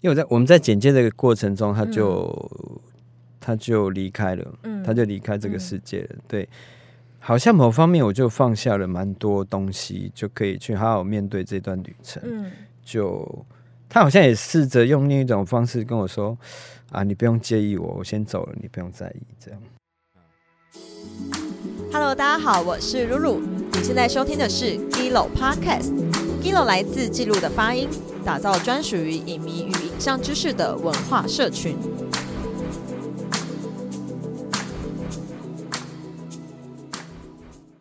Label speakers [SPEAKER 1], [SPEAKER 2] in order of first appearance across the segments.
[SPEAKER 1] 因为我在我们在剪接这个过程中，他就、他就离开了，
[SPEAKER 2] 嗯
[SPEAKER 1] 他就离开这个世界了。对，好像某方面我就放下了蛮多东西，就可以去好好面对这段旅程。
[SPEAKER 2] 嗯
[SPEAKER 1] 就他好像也试着用另一种方式跟我说：“啊，你不用介意我，我先走了，你不用在意。”这样。
[SPEAKER 2] Hello，大家好，我是露露。你现在收听的是 Gilo Podcast。Gilo 来自记录的发音，打造专属于影迷与影像知识的文化社群。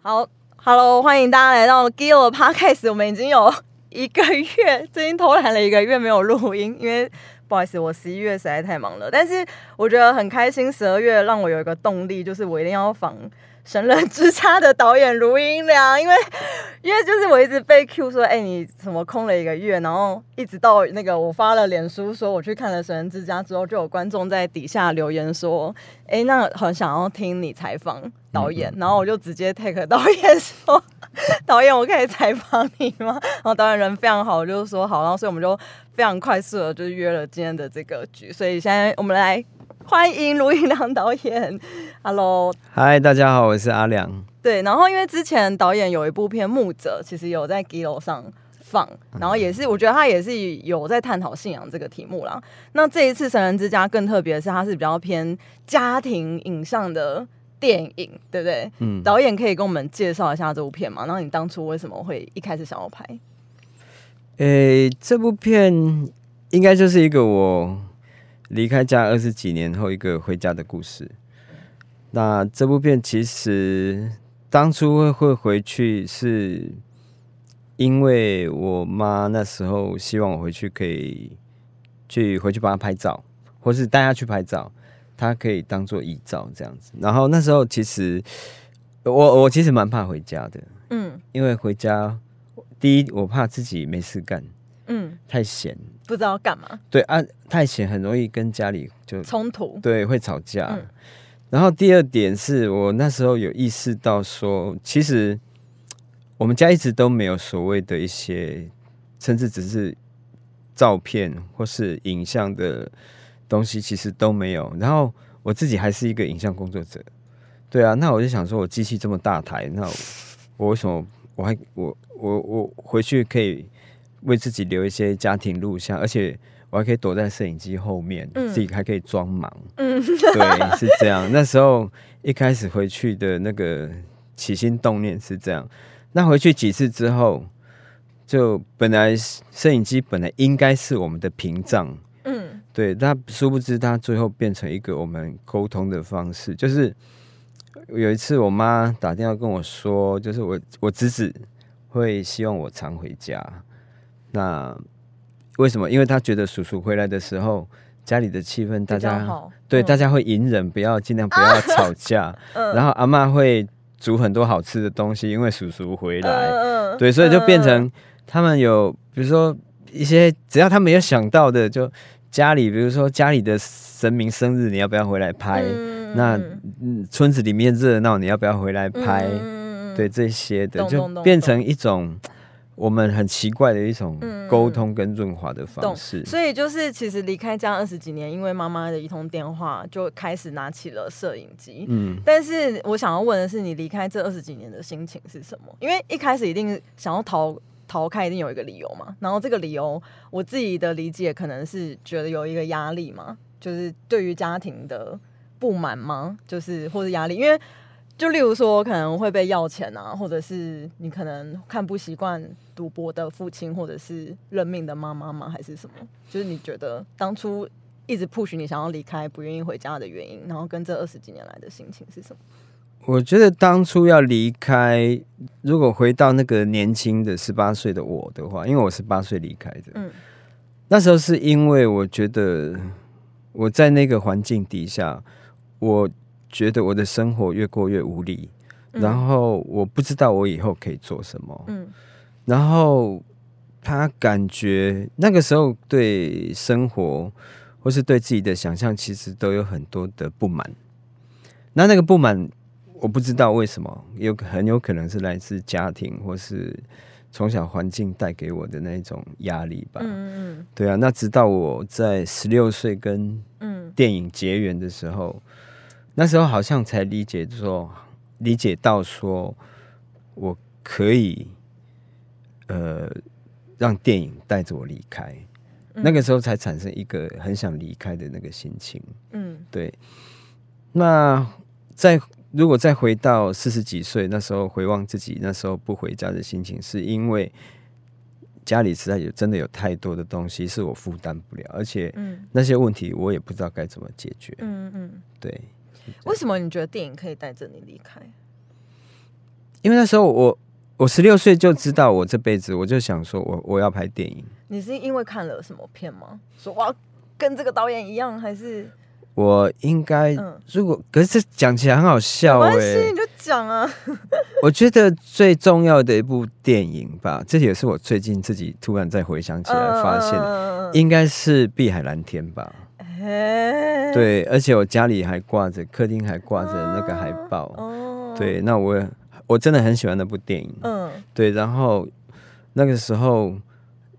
[SPEAKER 2] 好，Hello，欢迎大家来到 Gilo Podcast。我们已经有一个月，最近偷懒了一个月没有录音，因为不好意思，我十一月实在太忙了。但是我觉得很开心，十二月让我有一个动力，就是我一定要访《神人之家》的导演卢英良，因为 因为就是我一直被 Q 说，哎、你怎么空了一个月，然后一直到那个我发了脸书说我去看了《神人之家》之后，就有观众在底下留言说，哎、那很想要听你采访导演，然后我就直接 take 导演说，导演我可以采访你吗？然后导演人非常好，就是说好，然后所以我们就非常快速的就是约了今天的这个局，所以现在我们来欢迎卢云良导演，Hello。
[SPEAKER 1] 嗨，大家好，我是阿良。
[SPEAKER 2] 对，然后因为之前导演有一部片《牧者》，其实有在 Gilo 上放，然后也是我觉得他也是有在探讨信仰这个题目啦。那这一次《神人之家》更特别的是，它是比较偏家庭影像的电影，对不对？
[SPEAKER 1] 嗯，
[SPEAKER 2] 导演可以跟我们介绍一下这部片吗？然后你当初为什么会一开始想要拍？
[SPEAKER 1] 诶、这部片应该就是一个我离开家二十几年后一个回家的故事。那这部片其实当初会会回去，是因为我妈那时候希望我回去可以去回去帮她拍照，或是带她去拍照，她可以当做遗照这样子。然后那时候其实我我其实蛮怕回家的，
[SPEAKER 2] 嗯
[SPEAKER 1] 因为回家第一我怕自己没事干。
[SPEAKER 2] 嗯，
[SPEAKER 1] 太闲，
[SPEAKER 2] 不知道干嘛，
[SPEAKER 1] 对啊，太闲很容易跟家里就
[SPEAKER 2] 冲突。
[SPEAKER 1] 对会吵架。
[SPEAKER 2] 嗯
[SPEAKER 1] 然后第二点是我那时候有意识到说，其实我们家一直都没有所谓的一些，甚至只是照片或是影像的东西，其实都没有。然后我自己还是一个影像工作者，对啊，那我就想说，我机器这么大台，那我我为什么我还我我我回去可以为自己留一些家庭录像，而且我还可以躲在摄影机后面，
[SPEAKER 2] 嗯
[SPEAKER 1] 自己还可以装忙。
[SPEAKER 2] 嗯，
[SPEAKER 1] 对，是这样。那时候一开始回去的那个起心动念是这样。那回去几次之后，就本来摄影机本来应该是我们的屏障，
[SPEAKER 2] 嗯
[SPEAKER 1] 对，但殊不知它最后变成一个我们沟通的方式。就是有一次我妈打电话跟我说，就是我我侄子会希望我常回家。那为什么？因为他觉得叔叔回来的时候，家里的气氛大家
[SPEAKER 2] 好。
[SPEAKER 1] 对，
[SPEAKER 2] 嗯
[SPEAKER 1] 大家会隐忍，不要尽量不要吵架。
[SPEAKER 2] 嗯
[SPEAKER 1] 然后阿嬷会煮很多好吃的东西，因为叔叔回来。对，所以就变
[SPEAKER 2] 嗯
[SPEAKER 1] 成他们有，比如说一些只要他没有想到的，就家里，比如说家里的神明生日，你要不要回来拍？
[SPEAKER 2] 嗯
[SPEAKER 1] 那嗯，村子里面热闹，你要不要回来拍？对这些的，就变成一种我们很奇怪的一种
[SPEAKER 2] 嗯
[SPEAKER 1] 沟通跟润滑的方
[SPEAKER 2] 懂
[SPEAKER 1] 式。
[SPEAKER 2] 所以就是，其实离开家二十几年，因为妈妈的一通电话，就开始拿起了摄影机。
[SPEAKER 1] 嗯，
[SPEAKER 2] 但是我想要问的是，你离开这二十几年的心情是什么？因为一开始一定想要逃逃开，一定有一个理由嘛。然后这个理由，我自己的理解可能是觉得有一个压力嘛，就是对于家庭的不满吗？就是或者压力，因为就例如说可能会被要钱啊，或者是你可能看不习惯赌博的父亲，或者是认命的妈妈吗？还是什么？就是你觉得当初一直 push 你想要离开、不愿意回家的原因，然后跟这二十几年来的心情是什么？
[SPEAKER 1] 我觉得当初要离开，如果回到那个年轻的十八岁的我的话，因为我十八岁离开的，
[SPEAKER 2] 嗯
[SPEAKER 1] 那时候是因为我觉得我在那个环境底下，我觉得我的生活越过越无力，
[SPEAKER 2] 嗯。
[SPEAKER 1] 然后我不知道我以后可以做什么，
[SPEAKER 2] 嗯。
[SPEAKER 1] 然后他感觉那个时候对生活或是对自己的想象，其实都有很多的不满。那那个不满，我不知道为什么，有很有可能是来自家庭或是从小环境带给我的那种压力吧。
[SPEAKER 2] 嗯嗯。
[SPEAKER 1] 对啊，那直到我在十六岁跟
[SPEAKER 2] 嗯。
[SPEAKER 1] 电影结缘的时候，那时候好像才理解说，理解到说我可以，呃，让电影带着我离开。
[SPEAKER 2] 嗯，
[SPEAKER 1] 那个时候才产生一个很想离开的那个心情。
[SPEAKER 2] 嗯
[SPEAKER 1] 对，那再如果再回到四十几岁那时候，回望自己那时候不回家的心情，是因为家里实在有真的有太多的东西是我负担不了，而且
[SPEAKER 2] 嗯
[SPEAKER 1] 那些问题我也不知道该怎么解决。
[SPEAKER 2] 嗯嗯，
[SPEAKER 1] 对，
[SPEAKER 2] 为什么你觉得电影可以带着你离开？
[SPEAKER 1] 因为那时候我我十六岁就知道我这辈子，我就想说我我要拍电影。
[SPEAKER 2] 你是因为看了什么片吗？说我要跟这个导演一样，还是
[SPEAKER 1] 我应该，
[SPEAKER 2] 嗯
[SPEAKER 1] 如果可是这讲起来很好笑哎、
[SPEAKER 2] 你就讲啊。
[SPEAKER 1] 我觉得最重要的一部电影吧，这也是我最近自己突然再回想起来发现应该是《碧海蓝天》吧。
[SPEAKER 2] 哎，
[SPEAKER 1] 对，而且我家里还挂着，客厅还挂着那个海报。
[SPEAKER 2] 哦，
[SPEAKER 1] 对，那我我真的很喜欢那部电影。
[SPEAKER 2] 嗯，
[SPEAKER 1] 对，然后那个时候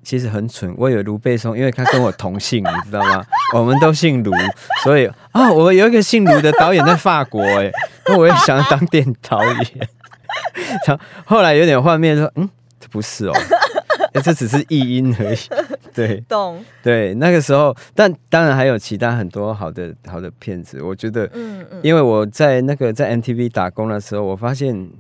[SPEAKER 1] 其实很蠢，我以为卢贝松，因为他跟我同姓，你知道吗？我们都姓卢，所以啊，我有一个姓卢的导演在法国，哎，那我也想要当电影导演。然后后来有点幻灭，说嗯，这不是哦，哎这只是译音而已。对
[SPEAKER 2] 懂，
[SPEAKER 1] 对，那个时候，但当然还有其他很多好的好的片子，我觉得，
[SPEAKER 2] 嗯嗯。
[SPEAKER 1] 因为我在那个在 MTV 打工的时候，我发现。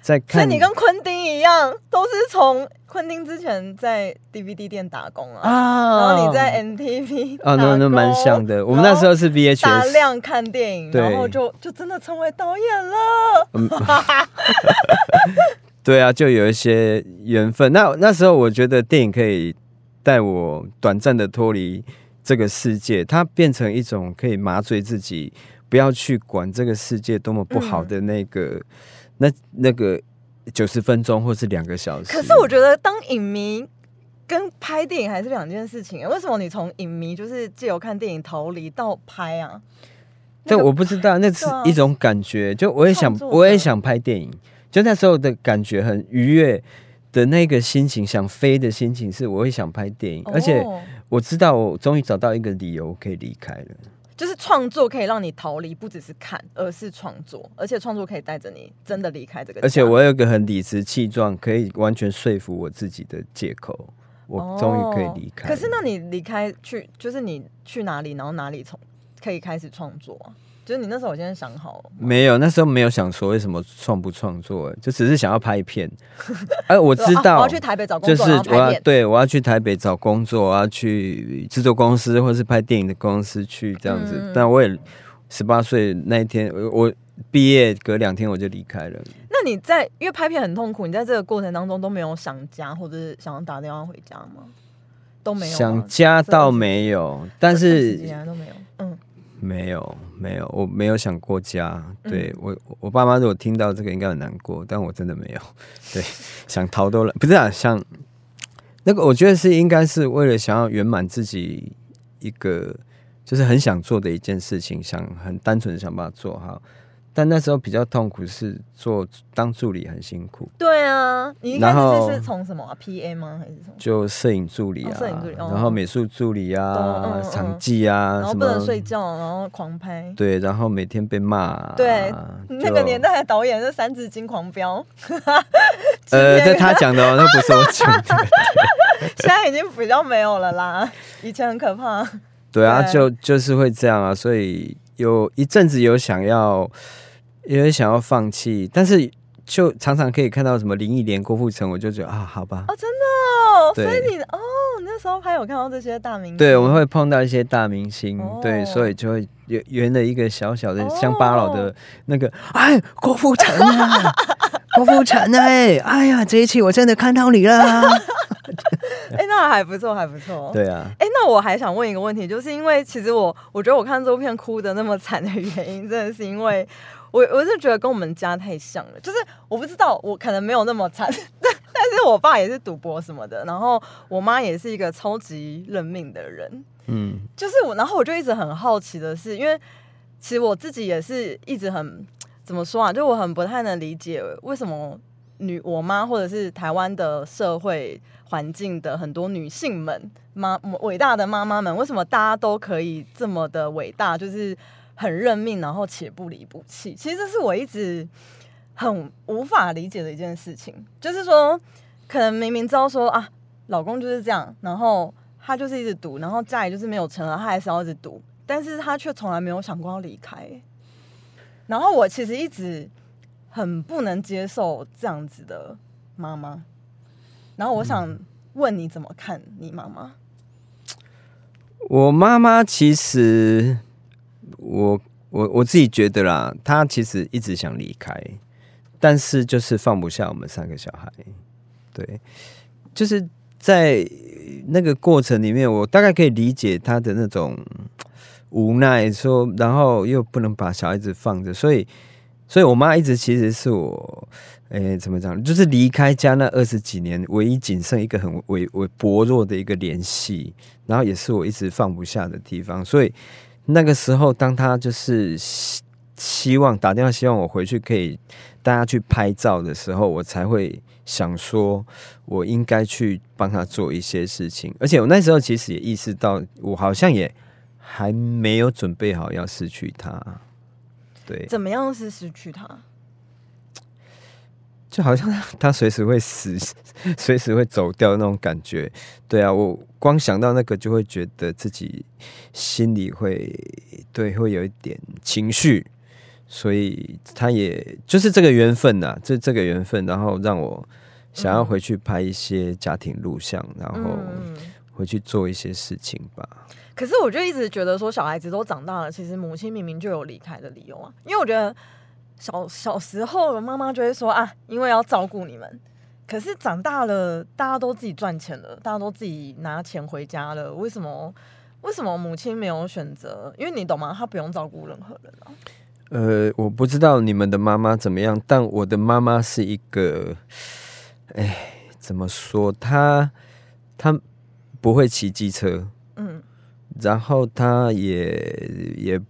[SPEAKER 1] 在
[SPEAKER 2] 所以
[SPEAKER 1] 看
[SPEAKER 2] 你跟昆汀一样，都是从昆汀之前在 DVD 店打工啊，
[SPEAKER 1] 啊
[SPEAKER 2] 然后你在 MTV
[SPEAKER 1] 啊，那那蛮像的。我们那时候是
[SPEAKER 2] 大
[SPEAKER 1] VHS，
[SPEAKER 2] 量看电影，然后就就真的成为导演了。
[SPEAKER 1] 对啊，就有一些缘分。那那时候我觉得电影可以带我短暂的脱离这个世界，它变成一种可以麻醉自己，不要去管这个世界多么不好的那个、那那个九十分钟或是两个小时。
[SPEAKER 2] 可是我觉得当影迷跟拍电影还是两件事情。为什么你从影迷就是借由看电影逃离到拍啊？那
[SPEAKER 1] 但我不知道，那是一种感觉。就我也想我也想拍电影。就那时候的感觉很愉悦的那个心情，想飞的心情，是我会想拍电影，而且
[SPEAKER 2] 哦
[SPEAKER 1] 我知道我终于找到一个理由可以离开了。
[SPEAKER 2] 就是创作可以让你逃离，不只是看，而是创作，而且创作可以带着你真的离开这个。
[SPEAKER 1] 而且我有一个很理直气壮，可以完全说服我自己的借口，我终于可以离开。
[SPEAKER 2] 哦可是那你离开去，就是你去哪里，然后哪里从可以开始创作啊？就是你那时候我先想好了，
[SPEAKER 1] 没有，那时候没有想说为什么创不创作，就只是想要拍片。哎，我知道，
[SPEAKER 2] 啊我要去台北找工作，
[SPEAKER 1] 就是我。要对我要去台北找工作，我要去制作公司或是拍电影的公司去这样子。
[SPEAKER 2] 嗯
[SPEAKER 1] 但我也十八岁那一天，我我毕业隔两天我就离开了。
[SPEAKER 2] 那你在因为拍片很痛苦，你在这个过程当中都没有想家，或者是想要打电话回家吗？都没有，
[SPEAKER 1] 想家倒没有，但是
[SPEAKER 2] 都没有。嗯，
[SPEAKER 1] 没有没有，我没有想过家。
[SPEAKER 2] 嗯
[SPEAKER 1] 对我我爸妈如果听到这个应该很难过，但我真的没有。对，想逃都来，不是啊，想那个我觉得是应该是为了想要圆满自己一个就是很想做的一件事情，想很单纯的想把它做好。但那时候比较痛苦是做当助理很辛苦，
[SPEAKER 2] 对啊，你一开始是从什么、啊、PA 吗？还是什么？
[SPEAKER 1] 就摄影助理啊，
[SPEAKER 2] 哦摄影助理哦
[SPEAKER 1] 然后美术助理啊，场记啊，什
[SPEAKER 2] 然后不能
[SPEAKER 1] 么
[SPEAKER 2] 睡觉，然后狂拍。
[SPEAKER 1] 对，然后每天被骂、啊，
[SPEAKER 2] 对，那个年代的导演是《三字经》狂飙，
[SPEAKER 1] 呃，这他讲的哦，那不是我讲的。
[SPEAKER 2] 现在已经比较没有了啦，以前很可怕。
[SPEAKER 1] 对啊，
[SPEAKER 2] 对
[SPEAKER 1] 就就是会这样啊，所以有一阵子有想要，也想要放弃，但是就常常可以看到什么林忆莲、郭富城，我就觉得啊，好吧，
[SPEAKER 2] 哦，真的哦，所以你哦，那时候还有看到这些大明星，
[SPEAKER 1] 对，我们会碰到一些大明星，
[SPEAKER 2] 哦。
[SPEAKER 1] 对，所以就会圆圆了一个小小的
[SPEAKER 2] 哦。
[SPEAKER 1] 乡巴佬的那个，哎，郭富城啊，郭富城哎，哎呀，这一期我真的看到你了，
[SPEAKER 2] 哎、那还不错，还不错。
[SPEAKER 1] 对啊，
[SPEAKER 2] 哎、那我还想问一个问题，就是因为其实我我觉得我看这部片哭的那么惨的原因，真的是因为我我是觉得跟我们家太像了，就是我不知道我可能没有那么惨，但但是我爸也是赌博什么的，然后我妈也是一个超级认命的人，
[SPEAKER 1] 嗯，
[SPEAKER 2] 就是我，然后我就一直很好奇的是，因为其实我自己也是一直很怎么说啊，就我很不太能理解为什么女我妈或者是台湾的社会环境的很多女性们妈伟大的妈妈们，为什么大家都可以这么的伟大，就是很认命，然后且不离不弃？其实这是我一直很无法理解的一件事情，就是说，可能明明知道说啊，老公就是这样，然后他就是一直赌，然后家里就是没有成，他还是要一直赌，但是他却从来没有想过要离开。然后我其实一直。很不能接受这样子的妈妈，然后我想问你怎么看你妈妈？
[SPEAKER 1] 我妈妈其实，我我我自己觉得啦，她其实一直想离开，但是就是放不下我们三个小孩。对，就是在那个过程里面，我大概可以理解她的那种无奈，说然后又不能把小孩子放着，所以。所以，我妈一直其实是我，诶，怎么讲？就是离开家那二十几年，唯一仅剩一个很微微薄弱的一个联系，然后也是我一直放不下的地方。所以那个时候，当他就是希望打电话，希望我回去可以大家去拍照的时候，我才会想说，我应该去帮他做一些事情。而且我那时候其实也意识到，我好像也还没有准备好要失去他。对，
[SPEAKER 2] 怎么样是失去他？
[SPEAKER 1] 就好像他随时会死，随时会走掉那种感觉。对啊，我光想到那个，就会觉得自己心里会对，会有一点情绪。所以他也就是这个缘分呐，这这个缘分，然后让我想要回去拍一些家庭录像，然后回去做一些事情吧。
[SPEAKER 2] 可是我就一直觉得说，小孩子都长大了，其实母亲明明就有离开的理由啊。因为我觉得小小时候妈妈就会说啊，因为要照顾你们。可是长大了，大家都自己赚钱了，大家都自己拿钱回家了，为什么？为什么母亲没有选择？因为你懂吗？她不用照顾任何人啊。
[SPEAKER 1] 呃，我不知道你们的妈妈怎么样，但我的妈妈是一个，哎，怎么说？她她不会骑机车。嗯然后她也也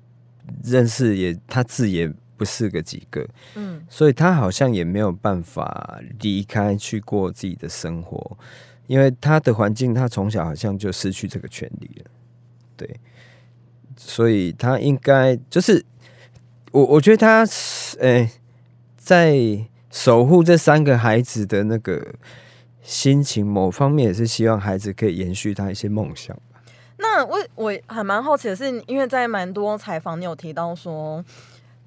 [SPEAKER 1] 认识，也她字也不是个几个，嗯，所以他好像也没有办法离开去过自己的生活，因为他的环境，他从小好像就失去这个权利了，对，所以他应该就是我，我觉得他，哎，在守护这三个孩子的那个心情，某方面也是希望孩子可以延续他一些梦想。
[SPEAKER 2] 那我我还蛮好奇的是，因为在蛮多采访，你有提到说，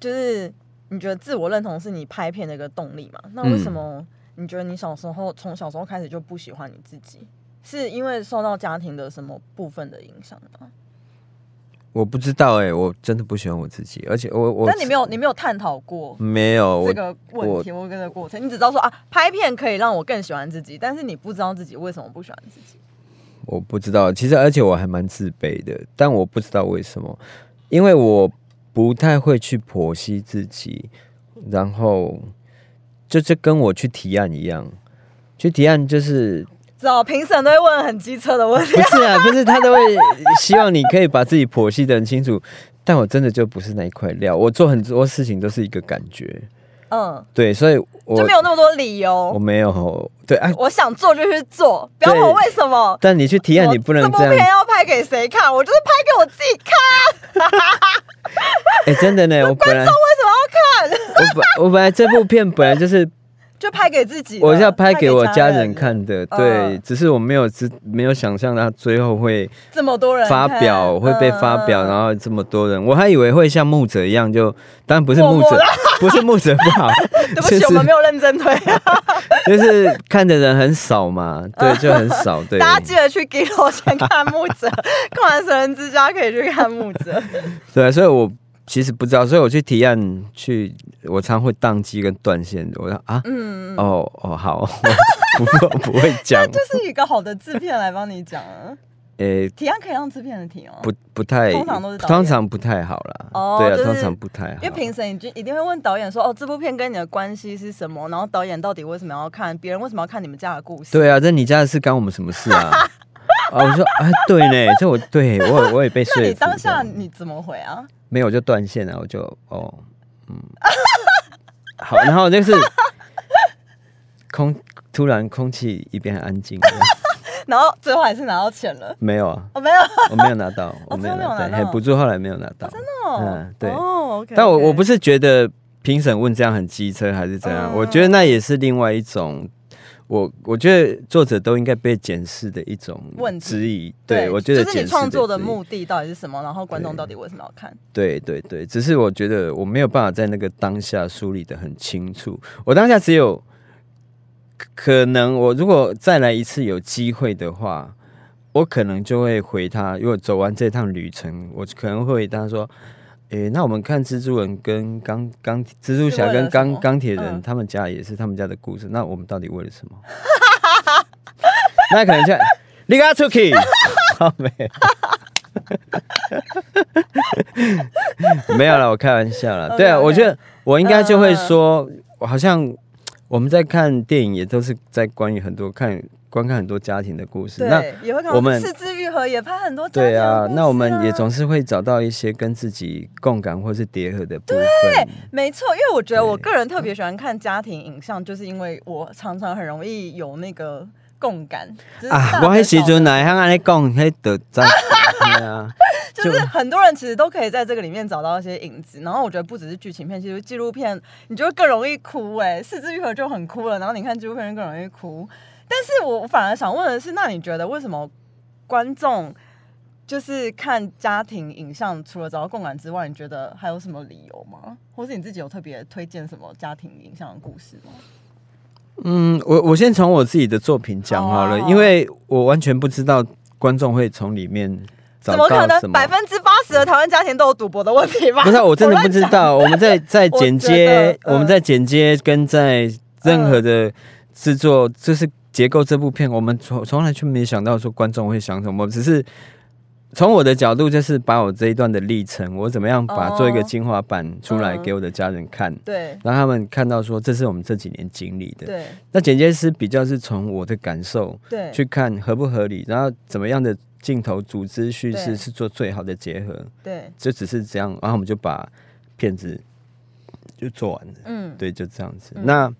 [SPEAKER 2] 就是你觉得自我认同是你拍片的一个动力嘛？那为什么你觉得你小时候从小时候开始就不喜欢你自己？是因为受到家庭的什么部分的影响吗？
[SPEAKER 1] 我不知道哎，我真的不喜欢我自己，而且我我……
[SPEAKER 2] 但你没有你没有探讨过
[SPEAKER 1] 没有
[SPEAKER 2] 这个问题或这个过程，你只知道说啊，拍片可以让我更喜欢自己，但是你不知道自己为什么不喜欢自己。
[SPEAKER 1] 我不知道，其实而且我还蛮自卑的，但我不知道为什么，因为我不太会去剖析自己，然后就这跟我去提案一样，去提案就是，
[SPEAKER 2] 知道评审都会问很机车的问题，
[SPEAKER 1] 不是啊，不是他都会希望你可以把自己剖析的很清楚，但我真的就不是那一块料，我做很多事情都是一个感觉。嗯，对，所以我
[SPEAKER 2] 就没有那么多理由。
[SPEAKER 1] 我没有，对，哎，
[SPEAKER 2] 我想做就去做，不要问我为什么。
[SPEAKER 1] 但你去提案，你不能这样。
[SPEAKER 2] 这部片要拍给谁看？我就是拍给我自己看。
[SPEAKER 1] 哎，真的呢，我
[SPEAKER 2] 本来为什么要看？
[SPEAKER 1] 我本我本来这部片本来就是。
[SPEAKER 2] 就拍给自己，
[SPEAKER 1] 我是要拍给我家人看的，对，只是我没有知没有想象他最后会
[SPEAKER 2] 这么多人
[SPEAKER 1] 发表会被发表，然后这么多人，我还以为会像木者一样，就当然不是木者，不是木者不好，
[SPEAKER 2] 对不起，我们没有认真推，
[SPEAKER 1] 就是看的人很少嘛，对，就很少，对，
[SPEAKER 2] 大家记得去给我先看木者，看完神人之家可以去看木者，
[SPEAKER 1] 对，所以我。其实不知道，所以我去提案去，我常会宕机跟断线。我说啊，嗯，哦哦，好，不不会讲，
[SPEAKER 2] 就是一个好的制片来帮你讲啊。诶，提案可以让制片的提哦，
[SPEAKER 1] 不不太，
[SPEAKER 2] 通常都是
[SPEAKER 1] 通常不太好啦。哦，对啊，通常不太好。
[SPEAKER 2] 因为评审就一定会问导演说，哦，这部片跟你的关系是什么？然后导演到底为什么要看？别人为什么要看你们家的故事？
[SPEAKER 1] 对啊，这你家的事干我们什么事啊？啊，我说啊，对呢，这我对我我也被说服。那
[SPEAKER 2] 你当下你怎么回啊？
[SPEAKER 1] 没有就断线了，我就哦，嗯，好，然后就是空突然空气一变安静，
[SPEAKER 2] 然后最后还是拿到钱了。
[SPEAKER 1] 没有啊，
[SPEAKER 2] 我，没有，
[SPEAKER 1] 我没有拿到，我没有拿到，
[SPEAKER 2] 拿到。
[SPEAKER 1] 嘿补助后来没有拿到，
[SPEAKER 2] 哦，
[SPEAKER 1] 嗯对。但我我不
[SPEAKER 2] 是
[SPEAKER 1] 是觉得评审问这样很机车还是怎样，
[SPEAKER 2] 嗯。
[SPEAKER 1] 我觉得那也是另外一种。我我觉得作者都应该被检视的一种
[SPEAKER 2] 问题
[SPEAKER 1] 质疑，对我觉得
[SPEAKER 2] 就是你创作的目的到底是什么，然后观众到底为什么要看？
[SPEAKER 1] 对对对，只是我觉得我没有办法在那个当下梳理的很清楚。我当下只有可可能，我如果再来一次有机会的话，我可能就会回他。如果走完这趟旅程，我可能会回他说：“诶、那我们看蜘蛛人跟钢钢蜘蛛侠跟钢钢铁人，
[SPEAKER 2] 嗯
[SPEAKER 1] 他们家也是他们家的故事。那我们到底为了什么？” 那可能就你给他出去，好没有。没有了，我开玩笑了。对啊我觉得我应该就会
[SPEAKER 2] 嗯
[SPEAKER 1] 说，我好像我们在看电影，也都是在关于很多看观看很多家庭的故事。那，
[SPEAKER 2] 也会看
[SPEAKER 1] 我们
[SPEAKER 2] 四肢愈合也拍很多家庭
[SPEAKER 1] 对啊那我们也总是会找到一些跟自己共感或是叠合的部分。
[SPEAKER 2] 没错，因为我觉得我个人特别喜欢看家庭影像，就是因为我常常很容易有那个共感。
[SPEAKER 1] 啊，
[SPEAKER 2] 大
[SPEAKER 1] 我迄时
[SPEAKER 2] 小的
[SPEAKER 1] 阵来向安尼讲，迄就在对啊，
[SPEAKER 2] 就 是很多人其实都可以在这个里面找到一些影子。然后我觉得不只是剧情片，其实纪录片你就会更容易哭哎、四肢愈合就很哭了，然后你看纪录片就更容易哭。但是我反而想问的是，那你觉得为什么观众就是看家庭影像，除了找到共感之外，你觉得还有什么理由吗？或是你自己有特别推荐什么家庭影像的故事吗？
[SPEAKER 1] 嗯，我我先从我自己的作品讲好了，
[SPEAKER 2] 哦
[SPEAKER 1] 因为我完全不知道观众会从里面找
[SPEAKER 2] 怎么可能百。分之八十的台湾家庭都有赌博的问题吧？
[SPEAKER 1] 不是啊，我真的不知。道。我们在在剪接我们在剪接跟在任何的制作，就是结构这部片，我们从从来就没想到说观众会想什么，只是从我的角度，就是把我这一段的历程，我怎么样把
[SPEAKER 2] 哦
[SPEAKER 1] 做一个精华版出来
[SPEAKER 2] 嗯
[SPEAKER 1] 给我的家人看，
[SPEAKER 2] 对。
[SPEAKER 1] 让他们看到说这是我们这几年经历的。
[SPEAKER 2] 对。
[SPEAKER 1] 那剪接师比较是从我的感受
[SPEAKER 2] 对，
[SPEAKER 1] 去看合不合理，然后怎么样的镜头组织叙事是做最好的结合，
[SPEAKER 2] 对，
[SPEAKER 1] 就只是这样，然后我们就把片子就做完了。
[SPEAKER 2] 嗯，
[SPEAKER 1] 对，就这样子。
[SPEAKER 2] 嗯。
[SPEAKER 1] 那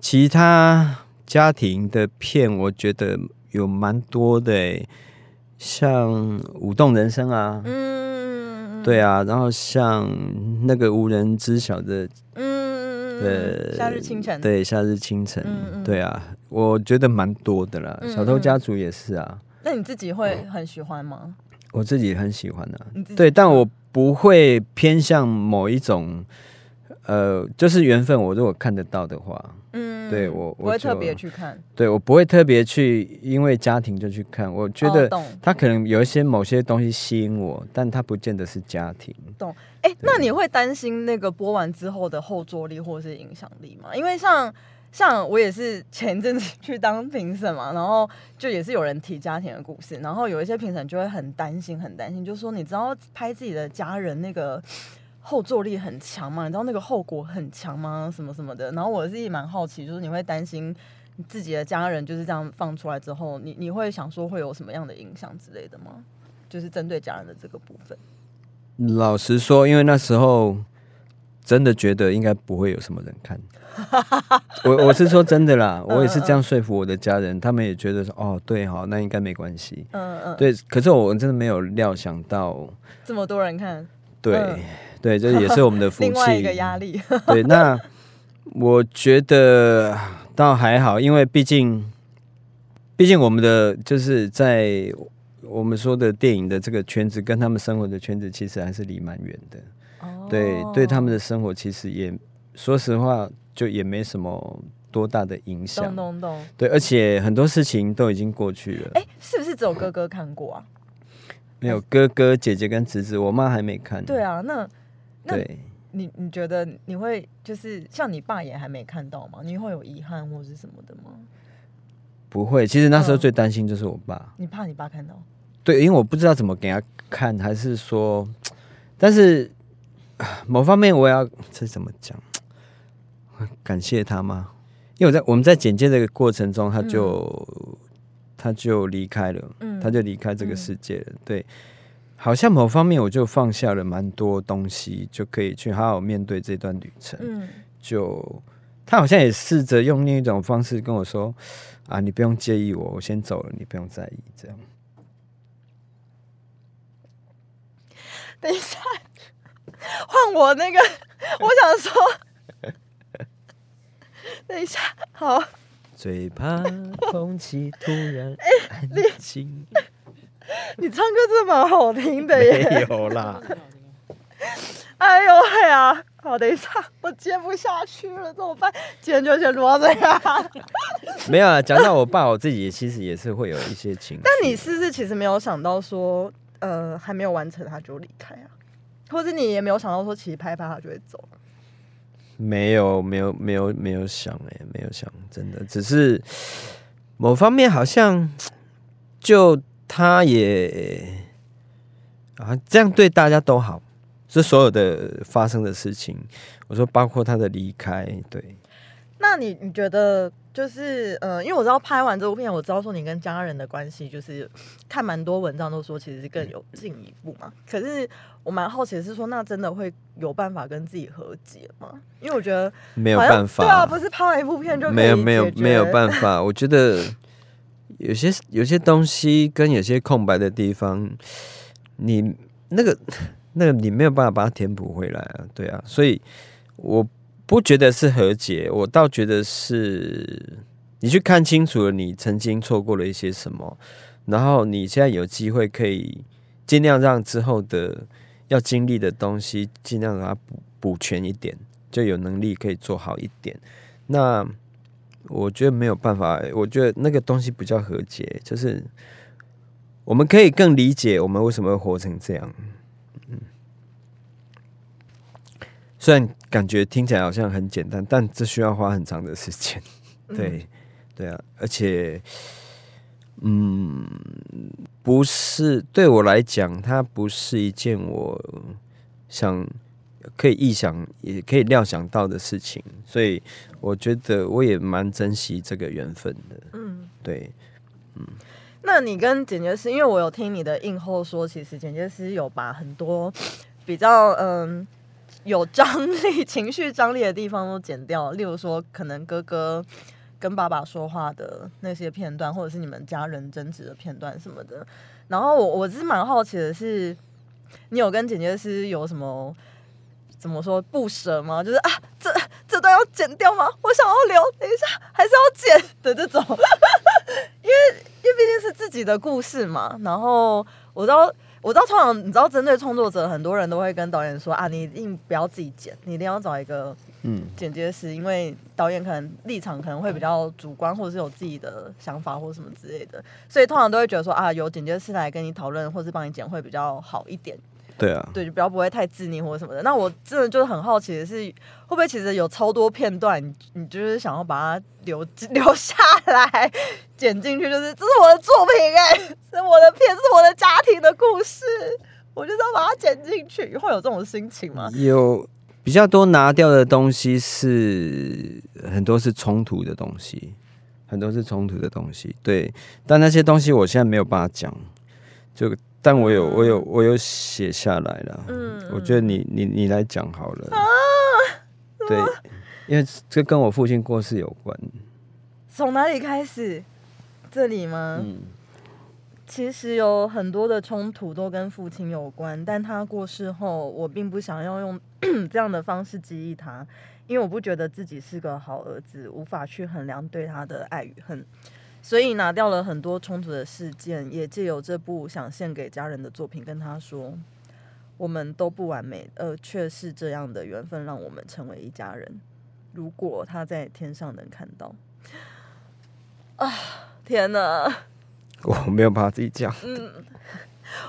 [SPEAKER 1] 其他家庭的片，我觉得有蛮多的欸，像《舞动人生》啊，
[SPEAKER 2] 嗯，
[SPEAKER 1] 对啊，然后像那个无人知晓的
[SPEAKER 2] 嗯，
[SPEAKER 1] 呃，
[SPEAKER 2] 夏日清晨，
[SPEAKER 1] 对，夏日清晨，对啊，我觉得蛮多的啦。
[SPEAKER 2] 嗯
[SPEAKER 1] 小偷家族也是啊，
[SPEAKER 2] 那你自己会很喜欢吗？
[SPEAKER 1] 我自己很喜欢啊
[SPEAKER 2] 你自己。
[SPEAKER 1] 对，但我不会偏向某一种，呃，就是缘分。我如果看得到的话，
[SPEAKER 2] 嗯，
[SPEAKER 1] 对我我
[SPEAKER 2] 不会特别去看，
[SPEAKER 1] 对我不会特别去因为家庭就去看。我觉得他可能有一些某些东西吸引我，但他不见得是家庭。
[SPEAKER 2] 懂哎、那你会担心那个播完之后的后坐力或是影响力吗？因为像像我也是 前阵子去当评审嘛，然后就也是有人提家庭的故事，然后有一些评审就会很担心，很担心，就说你知道拍自己的家人那个。后坐力很强嘛？你知道那个后果很强吗？什么什么的。然后我自己蛮好奇，就是你会担心自己的家人就是这样放出来之后，你你会想说会有什么样的影响之类的吗？就是针对家人的这个部分。
[SPEAKER 1] 老实说，因为那时候真的觉得应该不会有什么人看。我我是说真的啦，
[SPEAKER 2] 嗯
[SPEAKER 1] 我也是这样说服我的家人，他们也觉得说哦，对哈，那应该没关系。
[SPEAKER 2] 嗯嗯，
[SPEAKER 1] 对，可是我真的没有料想到，
[SPEAKER 2] 这么多人看，
[SPEAKER 1] 对、
[SPEAKER 2] 嗯
[SPEAKER 1] 对，这也是我们的 福气。
[SPEAKER 2] 另外一个压力。
[SPEAKER 1] 对，那我觉得倒还好，因为毕竟，毕竟我们的就是在我们说的电影的这个圈子，跟他们生活的圈子其实还是离蛮远的。对，对他们的生活其实也，说实话，就也没什么多大的影响
[SPEAKER 2] 懂。懂懂。
[SPEAKER 1] 对，而且很多事情都已经过去了。
[SPEAKER 2] 哎、是不是只有哥哥看过啊？
[SPEAKER 1] 没有哥哥、姐姐跟侄子，我妈还没看。
[SPEAKER 2] 对啊，那那
[SPEAKER 1] 对，
[SPEAKER 2] 你你觉得你会就是像你爸也还没看到吗？你会有遗憾或是什么的吗？
[SPEAKER 1] 不会。其实那时候
[SPEAKER 2] 嗯
[SPEAKER 1] 最担心就是我爸。
[SPEAKER 2] 你怕你爸看到？
[SPEAKER 1] 对，因为我不知道怎么给他看，还是说，但是啊某方面我要这怎么讲？感谢他吗？因为我在我们在简介的过程中，他就、他就离开了，
[SPEAKER 2] 嗯
[SPEAKER 1] 他就离开这个世界了。对，好像某方面我就放下了蛮多东西，就可以去好好面对这段旅程。
[SPEAKER 2] 嗯
[SPEAKER 1] 就他好像也试着用另一种方式跟我说：“啊，你不用介意我，我先走了，你不用在意。”这样。
[SPEAKER 2] 等一下，换我那个，我想说，等一下，好。
[SPEAKER 1] 最怕空气突然安静。
[SPEAKER 2] 你唱歌真的蛮好听的耶！
[SPEAKER 1] 没有啦。
[SPEAKER 2] 哎呦喂啊！好，等一下，我接不下去了，怎么办？今天就先录到这样。
[SPEAKER 1] 没有啊，讲到我爸，我自己其实也是会有一些情绪。
[SPEAKER 2] 但你是不是其实没有想到说，呃，还没有完成他就离开啊？或者你也没有想到说，其实拍拍他就会走？
[SPEAKER 1] 没有，没有，没有，没有想哎，没有想，真的，只是某方面好像就他也啊，这样对大家都好，是所有的发生的事情。我说，包括他的离开，对。
[SPEAKER 2] 那你你觉得？就是呃，因为我知道拍完这部片，我知道说你跟家人的关系，就是看蛮多文章都说其实是更有进一步嘛。可是我蛮好奇的是说，那真的会有办法跟自己和解吗？因为我觉得
[SPEAKER 1] 没有办法，
[SPEAKER 2] 对啊，不是拍完一部片就
[SPEAKER 1] 没有没有没有办法。我觉得有些有些东西跟有些空白的地方，你那个 那个你没有办法把它填补回来啊，对啊，所以我。不觉得是和解，我倒觉得是你去看清楚了，你曾经错过了一些什么，然后你现在有机会可以尽量让之后的要经历的东西尽量让它补补全一点，就有能力可以做好一点。那我觉得没有办法，我觉得那个东西不叫和解，就是我们可以更理解我们为什么会活成这样。虽然感觉听起来好像很简单，但这需要花很长的时间。对，对啊，而且，嗯，不是对我来讲，它不是一件我想可以臆想也可以料想到的事情，所以我觉得我也蛮珍惜这个缘分的。嗯，对，
[SPEAKER 2] 嗯。那你跟剪接师，因为我有听你的映后说，其实剪接师有把很多比较嗯。有张力、情绪张力的地方都剪掉，例如说，可能哥哥跟爸爸说话的那些片段，或者是你们家人争执的片段什么的。然后我我是蛮好奇的是，你有跟剪接师有什么怎么说不舍吗？就是啊，这这段要剪掉吗？我想要留，等一下还是要剪的这种，因为因为毕竟是自己的故事嘛。然后我知道。我知道，通常你知道，针对创作者，很多人都会跟导演说啊，你一定不要自己剪，你一定要找一个嗯剪接师，因为导演可能立场可能会比较主观，或者是有自己的想法或什么之类的，所以通常都会觉得说啊，有剪接师来跟你讨论，或是帮你剪会比较好一点。
[SPEAKER 1] 对啊，
[SPEAKER 2] 对，就不要不会太自溺或者什么的。那我真的就是很好奇的是，会不会其实有超多片段，你你就是想要把它留 留下来剪进去？就是这是我的作品哎，是我的片，是我的家庭的故事，我就是要把它剪进去。会有这种心情吗？
[SPEAKER 1] 有比较多拿掉的东西是很多是冲突的东西，很多是冲突的东西。对，但那些东西我现在没有办法讲，就。但我有，我有，我有写下来了。嗯，我觉得你，你，你来讲好了。啊，对，因为这跟我父亲过世有关。
[SPEAKER 2] 从哪里开始？这里吗？嗯。其实有很多的冲突都跟父亲有关，但他过世后，我并不想要用 这样的方式记忆他，因为我不觉得自己是个好儿子，无法去衡量对他的爱与恨。所以拿掉了很多冲突的事件，也借由这部想献给家人的作品，跟他说：我们都不完美，而却是这样的缘分让我们成为一家人。如果他在天上能看到，啊，天哪！
[SPEAKER 1] 我没有办法自己讲，
[SPEAKER 2] 嗯，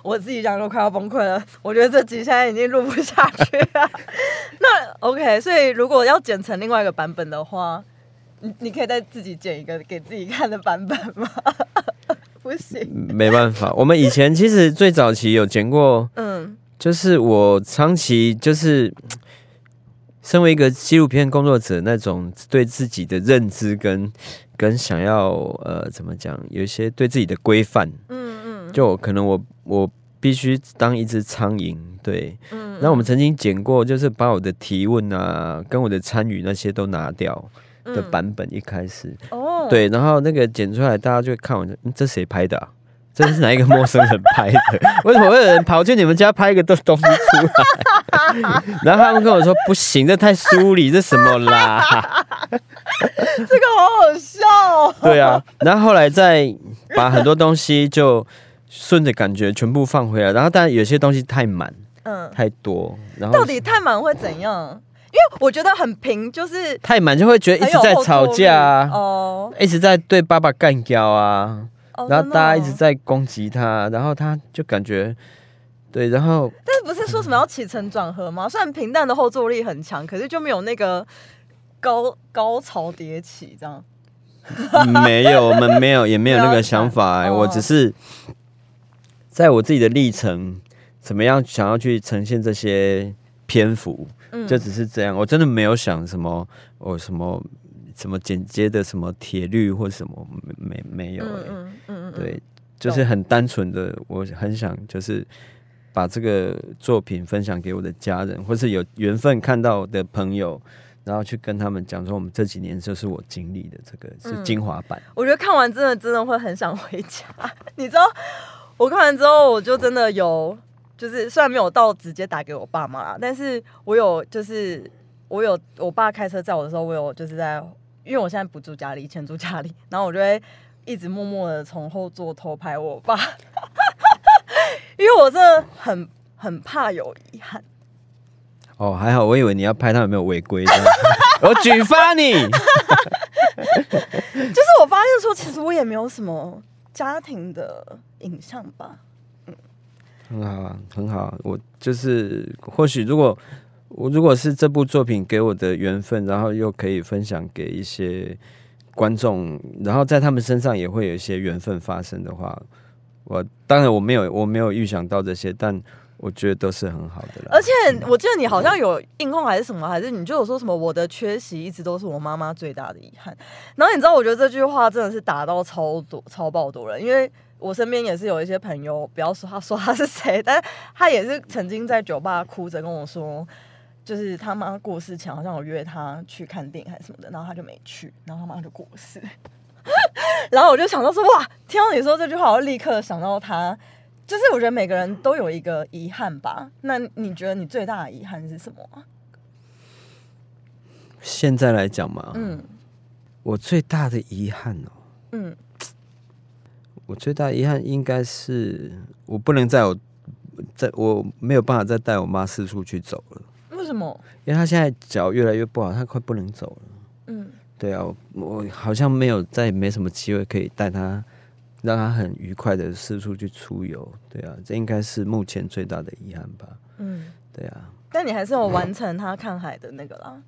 [SPEAKER 2] 我自己讲都快要崩溃了。我觉得这集现在已经录不下去了。那 OK，所以如果要剪成另外一个版本的话。你你可以再自己剪一个给自己看的版本吗？不行，
[SPEAKER 1] 没办法。我们以前其实最早期有剪过，嗯，就是我长期就是 身为一个纪录片工作者，那种对自己的认知跟跟想要呃怎么讲，有一些对自己的规范，嗯嗯，就可能我我必须当一只苍蝇，对，嗯。那我们曾经剪过，就是把我的提问啊，跟我的参与那些都拿掉。的版本一开始，
[SPEAKER 2] 哦，
[SPEAKER 1] 对，然后那个剪出来，大家就会看完，嗯这谁拍的啊？这是哪一个陌生人拍的？为什么会有人跑去你们家拍一个东东西出来？然后他们跟我说不行，这太疏离，这什么啦？
[SPEAKER 2] 这个好好笑哦。
[SPEAKER 1] 对啊，然后后来再把很多东西就顺着感觉全部放回来，然后当然有些东西太满
[SPEAKER 2] 嗯，
[SPEAKER 1] 太多，然后
[SPEAKER 2] 到底太满会怎样？因为我觉得很平，就是
[SPEAKER 1] 太满就会觉得一直在吵架啊，
[SPEAKER 2] 哦，
[SPEAKER 1] 一直在对爸爸干掉啊，
[SPEAKER 2] 哦
[SPEAKER 1] 然后大家一直在攻击他，然后他就感觉对，然后
[SPEAKER 2] 但是不是说什么要起承转合吗？虽然平淡的后坐力很强，可是就没有那个高高潮迭起这样。
[SPEAKER 1] 没有，我们没有，也没有那个想法、
[SPEAKER 2] 哦。
[SPEAKER 1] 我只是在我自己的历程，怎么样想要去呈现这些篇幅，
[SPEAKER 2] 嗯
[SPEAKER 1] 就只是这样。我真的没有想什么，我什么什么剪接的什么铁律或什么，没没没有、欸。
[SPEAKER 2] 嗯嗯嗯嗯，
[SPEAKER 1] 对，就是很单纯的，我很想就是把这个作品分享给我的家人，或是有缘分看到的朋友，然后去跟他们讲说，我们这几年就是我经历的这个是
[SPEAKER 2] 嗯
[SPEAKER 1] 精华版。
[SPEAKER 2] 我觉得看完真的真的会很想回家。你知道，我看完之后，我就真的有，就是虽然没有到直接打给我爸妈啦，但是我有就是我有我爸开车载我的时候，我有就是在，因为我现在不住家里，以前住家里，然后我就会一直默默的从后座偷拍我爸，因为我真的很很怕有遗憾。
[SPEAKER 1] 哦，还好，我以为你要拍他有没有违规 我举发你。
[SPEAKER 2] 就是我发现说，其实我也没有什么家庭的影像吧。
[SPEAKER 1] 很好啊，很好啊。我就是或许如果我如果是这部作品给我的缘分，然后又可以分享给一些观众，然后在他们身上也会有一些缘分发生的话，我当然我没有我没有预想到这些，但我觉得都是很好的啦。
[SPEAKER 2] 而且我记得你好像有硬控还是什么，还是你就有说什么我的缺席一直都是我妈妈最大的遗憾。然后你知道，我觉得这句话真的是打到超多超爆多人，因为我身边也是有一些朋友，不要说他说他是谁，但是他也是曾经在酒吧哭着跟我说。就是他妈过世前，好像我约他去看电影还是什么的，然后他就没去，然后他妈就过世。然后我就想到说，哇，听到你说这句话，我立刻想到他。就是我觉得每个人都有一个遗憾吧。那你觉得你最大的遗憾是什么啊？
[SPEAKER 1] 现在来讲嘛，
[SPEAKER 2] 嗯
[SPEAKER 1] 我最大的遗憾哦，
[SPEAKER 2] 嗯，
[SPEAKER 1] 我最大遗憾应该是我不能再有，在我没有办法再带我妈四处去走了。
[SPEAKER 2] 为什么？
[SPEAKER 1] 因为她现在脚越来越不好，她快不能走了。
[SPEAKER 2] 嗯
[SPEAKER 1] 对啊，我我好像没有再没什么机会可以带她，让她很愉快的四处去出游。对啊，这应该是目前最大的遗憾吧。
[SPEAKER 2] 嗯，
[SPEAKER 1] 对啊，
[SPEAKER 2] 但你还是有完成她看海的那个啦。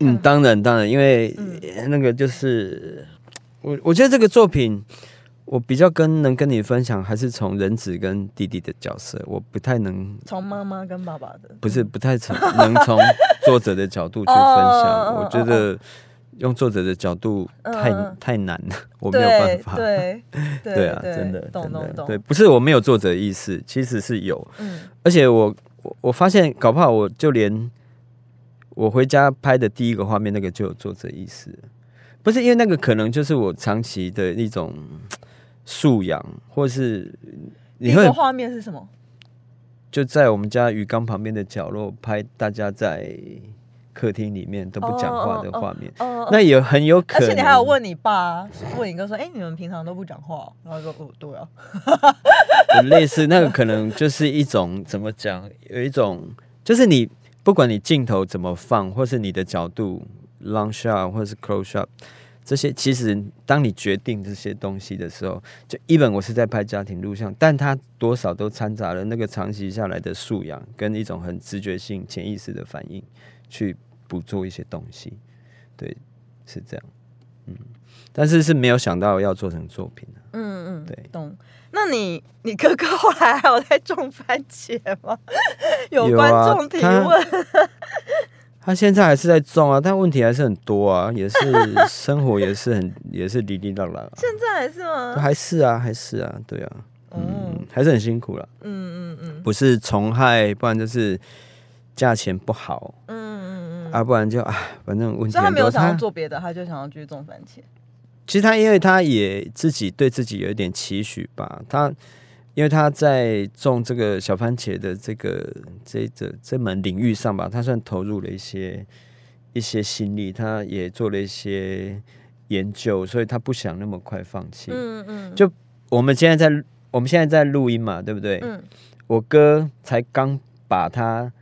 [SPEAKER 1] 嗯，当然当然，因为
[SPEAKER 2] 嗯
[SPEAKER 1] 那个就是我我觉得这个作品，我比较跟能跟你分享，还是从仁子跟弟弟的角色，我不太能
[SPEAKER 2] 从妈妈跟爸爸的，
[SPEAKER 1] 不是不太从能从作者的角度去分享，
[SPEAKER 2] 哦
[SPEAKER 1] 我觉得用作者的角度太、
[SPEAKER 2] 嗯。
[SPEAKER 1] 太难了，我没有办法。
[SPEAKER 2] 对 对
[SPEAKER 1] 对啊，真的，真的，
[SPEAKER 2] 懂懂。懂。
[SPEAKER 1] 对，不是我没有作者意识，其实是有，
[SPEAKER 2] 嗯。
[SPEAKER 1] 而且我我我发现，搞不好我就连我回家拍的第一个画面，那个就有作者意识，不是因为那个可能就是我长期的一种素养，或是你会
[SPEAKER 2] 画面是什么？
[SPEAKER 1] 就在我们家鱼缸旁边的角落拍大家在客厅里面都不讲话的画面，
[SPEAKER 2] 哦，
[SPEAKER 1] 那也很有可能。
[SPEAKER 2] 而且你还有问你爸，问你哥说，哎、你们平常都不讲话？然后他说，哦，对啊，
[SPEAKER 1] 有类似那个可能就是一种怎么讲，有一种就是你不管你镜头怎么放，或是你的角度 long shot 或是 close shot，这些其实当你决定这些东西的时候，就一本我是在拍家庭录像，但它多少都掺杂了那个长期下来的素养跟一种很直觉性、潜意识的反应，去捕捉一些东西。对，是这样。嗯，但是是没有想到要做成作品的。
[SPEAKER 2] 嗯嗯，
[SPEAKER 1] 对
[SPEAKER 2] 懂。那你你哥哥后来还有在种番茄吗？有
[SPEAKER 1] 有
[SPEAKER 2] 观
[SPEAKER 1] 啊
[SPEAKER 2] 众提
[SPEAKER 1] 他
[SPEAKER 2] 问，
[SPEAKER 1] 他现在还是在种啊，但问题还是很多啊，也是 生活也是很也是滴滴答答啊，
[SPEAKER 2] 现在还是吗？
[SPEAKER 1] 还是啊还是啊，对啊，
[SPEAKER 2] 哦。
[SPEAKER 1] 嗯，还是很辛苦了，
[SPEAKER 2] 嗯嗯嗯。
[SPEAKER 1] 不是虫害，不然就是价钱不好，
[SPEAKER 2] 嗯嗯嗯。
[SPEAKER 1] 啊，不然就啊，反正问题
[SPEAKER 2] 所以他没有想要做别的，他就想要继续种番茄。
[SPEAKER 1] 其实他因为他也自己对自己有一点期许吧，他因为他在种这个小番茄的这个这这这门领域上吧，他算投入了一些一些心力，他也做了一些研究，所以他不想那么快放弃。
[SPEAKER 2] 嗯嗯，
[SPEAKER 1] 就我们现在在我们现在在录音嘛，对不对？
[SPEAKER 2] 嗯
[SPEAKER 1] 我哥才刚把他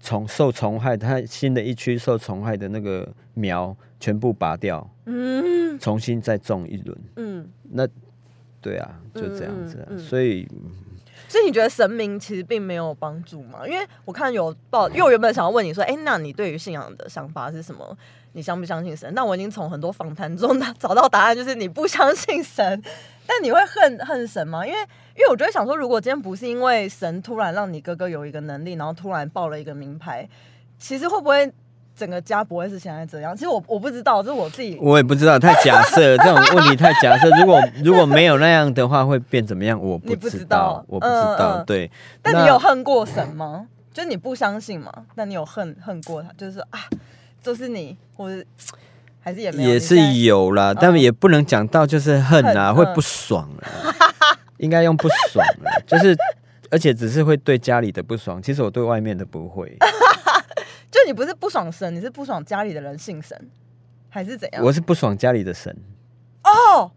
[SPEAKER 1] 虫受虫害，他新的一区受虫害的那个苗全部拔掉，
[SPEAKER 2] 嗯
[SPEAKER 1] 重新再种一轮。
[SPEAKER 2] 嗯，
[SPEAKER 1] 那对啊，就这样子、啊
[SPEAKER 2] 嗯嗯嗯
[SPEAKER 1] 所以
[SPEAKER 2] 所以你觉得神明其实并没有帮助吗？因为我看有报，因为我原本想要问你说，哎、那你对于信仰的想法是什么？你相不相信神？但我已经从很多访谈中找到答案，就是你不相信神。但你会恨恨神吗？因为因为我就会想说，如果今天不是因为神突然让你哥哥有一个能力，然后突然报了一个名牌，其实会不会整个家不会是现在这样？其实我我不知道，这是我自己。
[SPEAKER 1] 我也不知道，太假设这种问题太假设。如果如果没有那样的话，会变怎么样？我
[SPEAKER 2] 你不
[SPEAKER 1] 知
[SPEAKER 2] 知道
[SPEAKER 1] 我不知道。对，
[SPEAKER 2] 但你有恨过神吗？就是你不相信嘛？但你有恨恨过他，就是说啊，就是你，或者还是也没有，
[SPEAKER 1] 也是有啦，但也不能讲到就是恨啊，
[SPEAKER 2] 恨
[SPEAKER 1] 会不爽啊，应该用不爽啊，就是而且只是会对家里的不爽，其实我对外面的不会，
[SPEAKER 2] 就你不是不爽神，你是不爽家里的人信神，还是怎样？
[SPEAKER 1] 我是不爽家里的神。
[SPEAKER 2] 哦，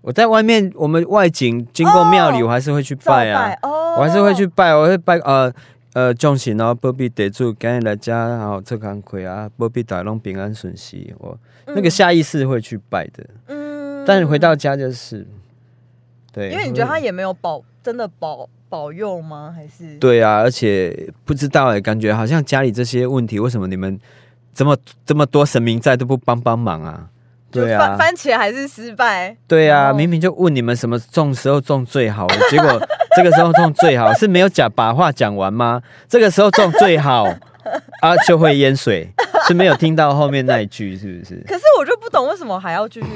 [SPEAKER 1] 我在外面，我们外景经过庙里，
[SPEAKER 2] 哦
[SPEAKER 1] 我还是会去
[SPEAKER 2] 照
[SPEAKER 1] 拜啊，
[SPEAKER 2] 哦，
[SPEAKER 1] 我还是会去拜，我会拜呃呃众神，然后保庇得住，赶紧来家，然后做工课啊，保庇大家拢平安顺遂。我那个下意识会去拜的，
[SPEAKER 2] 嗯
[SPEAKER 1] 但是回到家就是，对，
[SPEAKER 2] 因为你觉得他也没有保真的保保佑吗？还是
[SPEAKER 1] 对啊，而且不知道哎、感觉好像家里这些问题，为什么你们这么这么多神明在都不帮帮忙啊？对啊，
[SPEAKER 2] 番番茄还是失败？
[SPEAKER 1] 对啊，
[SPEAKER 2] 哦
[SPEAKER 1] 明明就问你们什么种时候种最好，结果这个时候种最好是没有讲把话讲完吗？这个时候种最好啊，就会淹水，是没有听到后面那一句，是不是？
[SPEAKER 2] 可是我就不懂为什么还要继续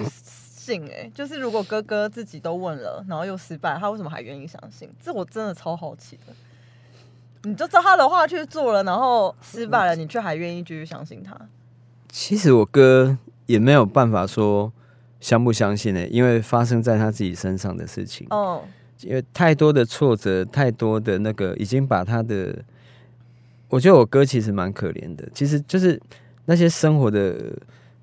[SPEAKER 2] 信哎、就是如果哥哥自己都问了，然后又失败，他为什么还愿意相信？这我真的超好奇的。你就照他的话去做了，然后失败了，你却还愿意继续相信他？
[SPEAKER 1] 其实我哥也没有办法说相不相信呢、因为发生在他自己身上的事情，
[SPEAKER 2] 哦，
[SPEAKER 1] 因为太多的挫折，太多的那个，已经把他的，我觉得我哥其实蛮可怜的。其实就是那些生活的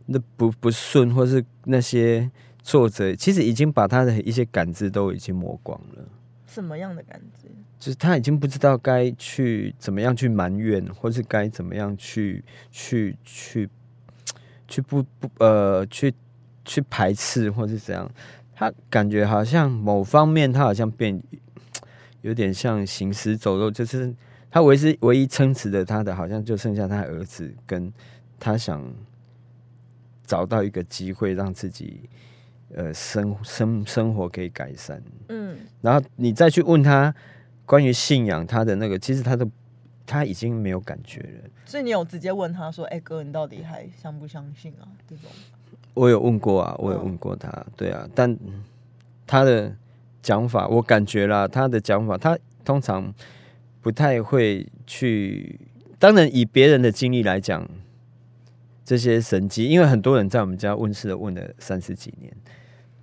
[SPEAKER 1] 那不不顺，或是那些挫折，其实已经把他的一些感知都已经磨光了。
[SPEAKER 2] 什么样的感知？
[SPEAKER 1] 就是他已经不知道该去怎么样去埋怨，或是该怎么样去去去去不不呃去去排斥，或是怎样。他感觉好像某方面，他好像变有点像行尸走肉，就是他唯是唯一撑持的他的，好像就剩下他儿子，跟他想找到一个机会让自己呃生生生活可以改善。
[SPEAKER 2] 嗯，
[SPEAKER 1] 然后你再去问他关于信仰他的那个，其实他都他已经没有感觉了。
[SPEAKER 2] 所以你有直接问他说：“哎、哥，你到底还相不相信啊？”这种
[SPEAKER 1] 我有问过啊，我有问过他，对啊，但他的讲法，我感觉啦，他的讲法，他通常不太会去。当然，以别人的经历来讲，这些神迹，因为很多人在我们家问世了问了三十几年，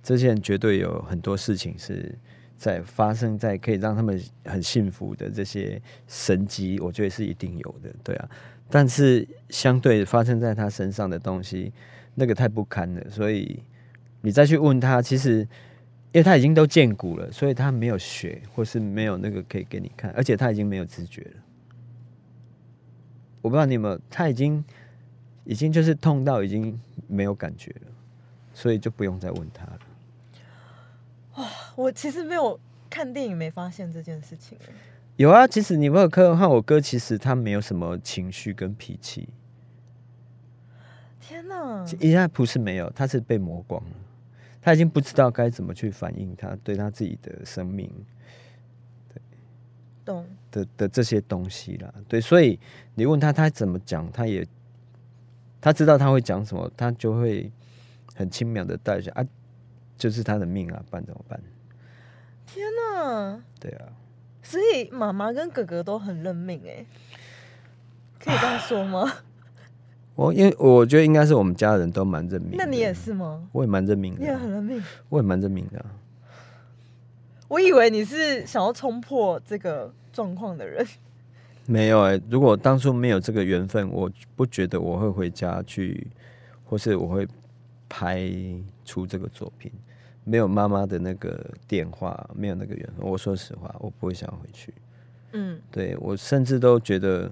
[SPEAKER 1] 这些人绝对有很多事情是在发生在可以让他们很幸福的这些神迹，我觉得是一定有的，对啊。但是相对发生在他身上的东西，那个太不堪了，所以你再去问他，其实因为他已经都见骨了，所以他没有血，或是没有那个可以给你看，而且他已经没有知觉了。我不知道你有没有，他已经已经就是痛到已经没有感觉了，所以就不用再问他了。
[SPEAKER 2] 我其实没有看电影，没发现这件事情、哎
[SPEAKER 1] 有啊，其实你没有看的话我哥，其实他没有什么情绪跟脾气，
[SPEAKER 2] 天哪！
[SPEAKER 1] 一下不是没有，他是被磨光了，他已经不知道该怎么去反映他对他自己的生命
[SPEAKER 2] 懂。
[SPEAKER 1] 的的这些东西啦。对，所以你问他他怎么讲，他也他知道他会讲什么，他就会很轻描的带下啊，就是他的命啊，办怎么办？
[SPEAKER 2] 天哪！
[SPEAKER 1] 对啊，
[SPEAKER 2] 所以妈妈跟哥哥都很认命哎、可以这样说吗？
[SPEAKER 1] 我因为我觉得应该是我们家人都蛮认命。
[SPEAKER 2] 那你也是吗？
[SPEAKER 1] 我也蛮认命
[SPEAKER 2] 你也
[SPEAKER 1] 的，
[SPEAKER 2] 很认命。
[SPEAKER 1] 我也蛮认命的啊。
[SPEAKER 2] 我以为你是想要冲破这个状况的人。
[SPEAKER 1] 没有哎、如果当初没有这个缘分，我不觉得我会回家去，或是我会拍出这个作品。没有妈妈的那个电话，没有那个缘分，我说实话，我不会想要回去。
[SPEAKER 2] 嗯，
[SPEAKER 1] 对我甚至都觉得，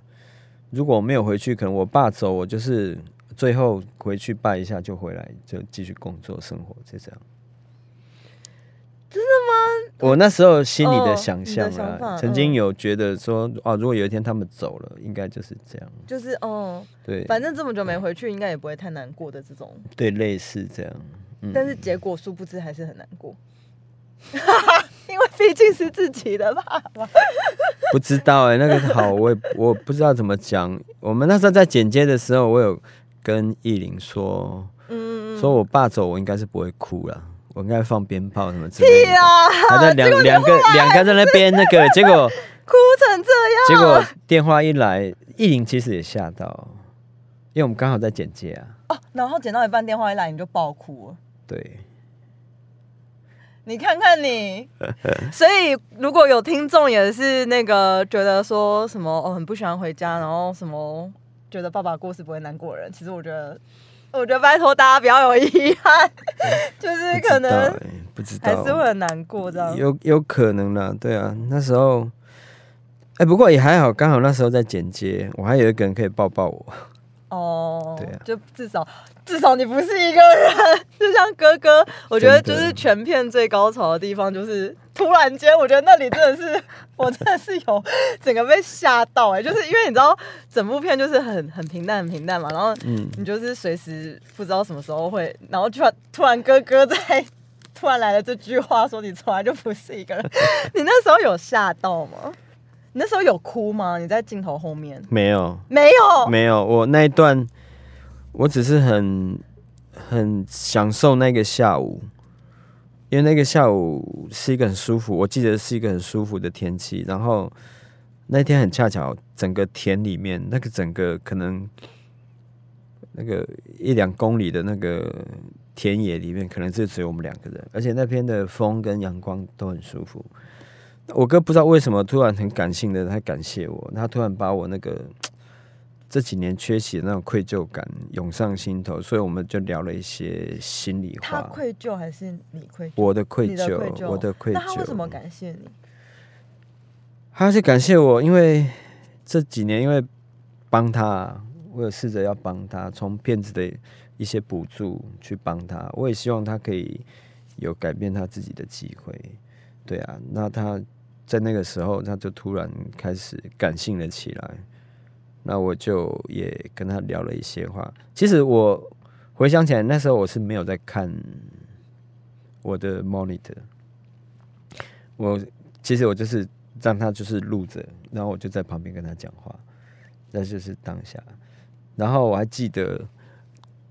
[SPEAKER 1] 如果我没有回去，可能我爸走，我就是最后回去拜一下就回来，就继续工作生活，就这样。
[SPEAKER 2] 真的吗？
[SPEAKER 1] 我那时候心里的
[SPEAKER 2] 哦
[SPEAKER 1] 想象啊，曾经
[SPEAKER 2] 嗯
[SPEAKER 1] 有觉得说，哦，如果有一天他们走了，应该就是这样。
[SPEAKER 2] 就是哦，
[SPEAKER 1] 对，
[SPEAKER 2] 反正这么久没回去，应该也不会太难过的这种。
[SPEAKER 1] 对，类似这样。嗯
[SPEAKER 2] 但是结果殊不知还是很难过，因为毕竟是自己的爸爸。
[SPEAKER 1] 不知道哎、那个好，我也我不知道怎么讲。我们那时候在剪接的时候，我有跟艺林说，
[SPEAKER 2] 嗯，
[SPEAKER 1] 说我爸走，我应该是不会哭了，我应该放鞭炮什么之类的。
[SPEAKER 2] 啊，
[SPEAKER 1] 还在两两个两个在那边那个，结果
[SPEAKER 2] 哭成这样。
[SPEAKER 1] 结果电话一来，艺林其实也吓到，因为我们刚好在剪接啊。
[SPEAKER 2] 哦，然后剪到一半电话一来你就爆哭了。
[SPEAKER 1] 对，
[SPEAKER 2] 你看看你，所以如果有听众也是那个觉得说什么哦很不喜欢回家，然后什么觉得爸爸过世不会难过的人，其实我觉得，我觉得拜托大家不要有遗憾，就是可能
[SPEAKER 1] 不知道。
[SPEAKER 2] 还，是会很难过这样。
[SPEAKER 1] 有有可能啦，对啊，那时候，哎、不过也还好，刚好那时候在剪接，我还有一个人可以抱抱我。
[SPEAKER 2] 哦，
[SPEAKER 1] 对啊。
[SPEAKER 2] 就至少至少你不是一个人，就像哥哥，我觉得就是全片最高潮的地方，就是突然间，我觉得那里真的是，我真的是有整个被吓到哎、就是因为你知道整部片就是很很平淡很平淡嘛，然后
[SPEAKER 1] 嗯，
[SPEAKER 2] 你就是随时不知道什么时候会，然后突然突然哥哥在突然来了这句话，说你从来就不是一个人，你那时候有吓到吗？你那时候有哭吗？你在镜头后面
[SPEAKER 1] 没有，
[SPEAKER 2] 没有？
[SPEAKER 1] 没有，我那一段，我只是很很享受那个下午，因为那个下午是一个很舒服，我记得是一个很舒服的天气，然后那天很恰巧，整个田里面那个整个可能那个一两公里的那个田野里面，可能就只有我们两个人，而且那边的风跟阳光都很舒服。我哥不知道为什么突然很感性的，他感谢我，他突然把我那个这几年缺席的那种愧疚感涌上心头，所以我们就聊了一些心里
[SPEAKER 2] 他
[SPEAKER 1] 话。
[SPEAKER 2] 愧疚还是你愧疚？
[SPEAKER 1] 我的愧疚我的愧疚。
[SPEAKER 2] 那他为什么感谢你？
[SPEAKER 1] 他是感谢我，因为这几年因为帮他，我有试着要帮他，从骗子的一些补助去帮他，我也希望他可以有改变他自己的机会。对啊，那他在那个时候，他就突然开始感性了起来。那我就也跟他聊了一些话。其实我回想起来，那时候我是没有在看我的 monitor，我其实我就是让他就是录着，然后我就在旁边跟他讲话，那就是当下。然后我还记得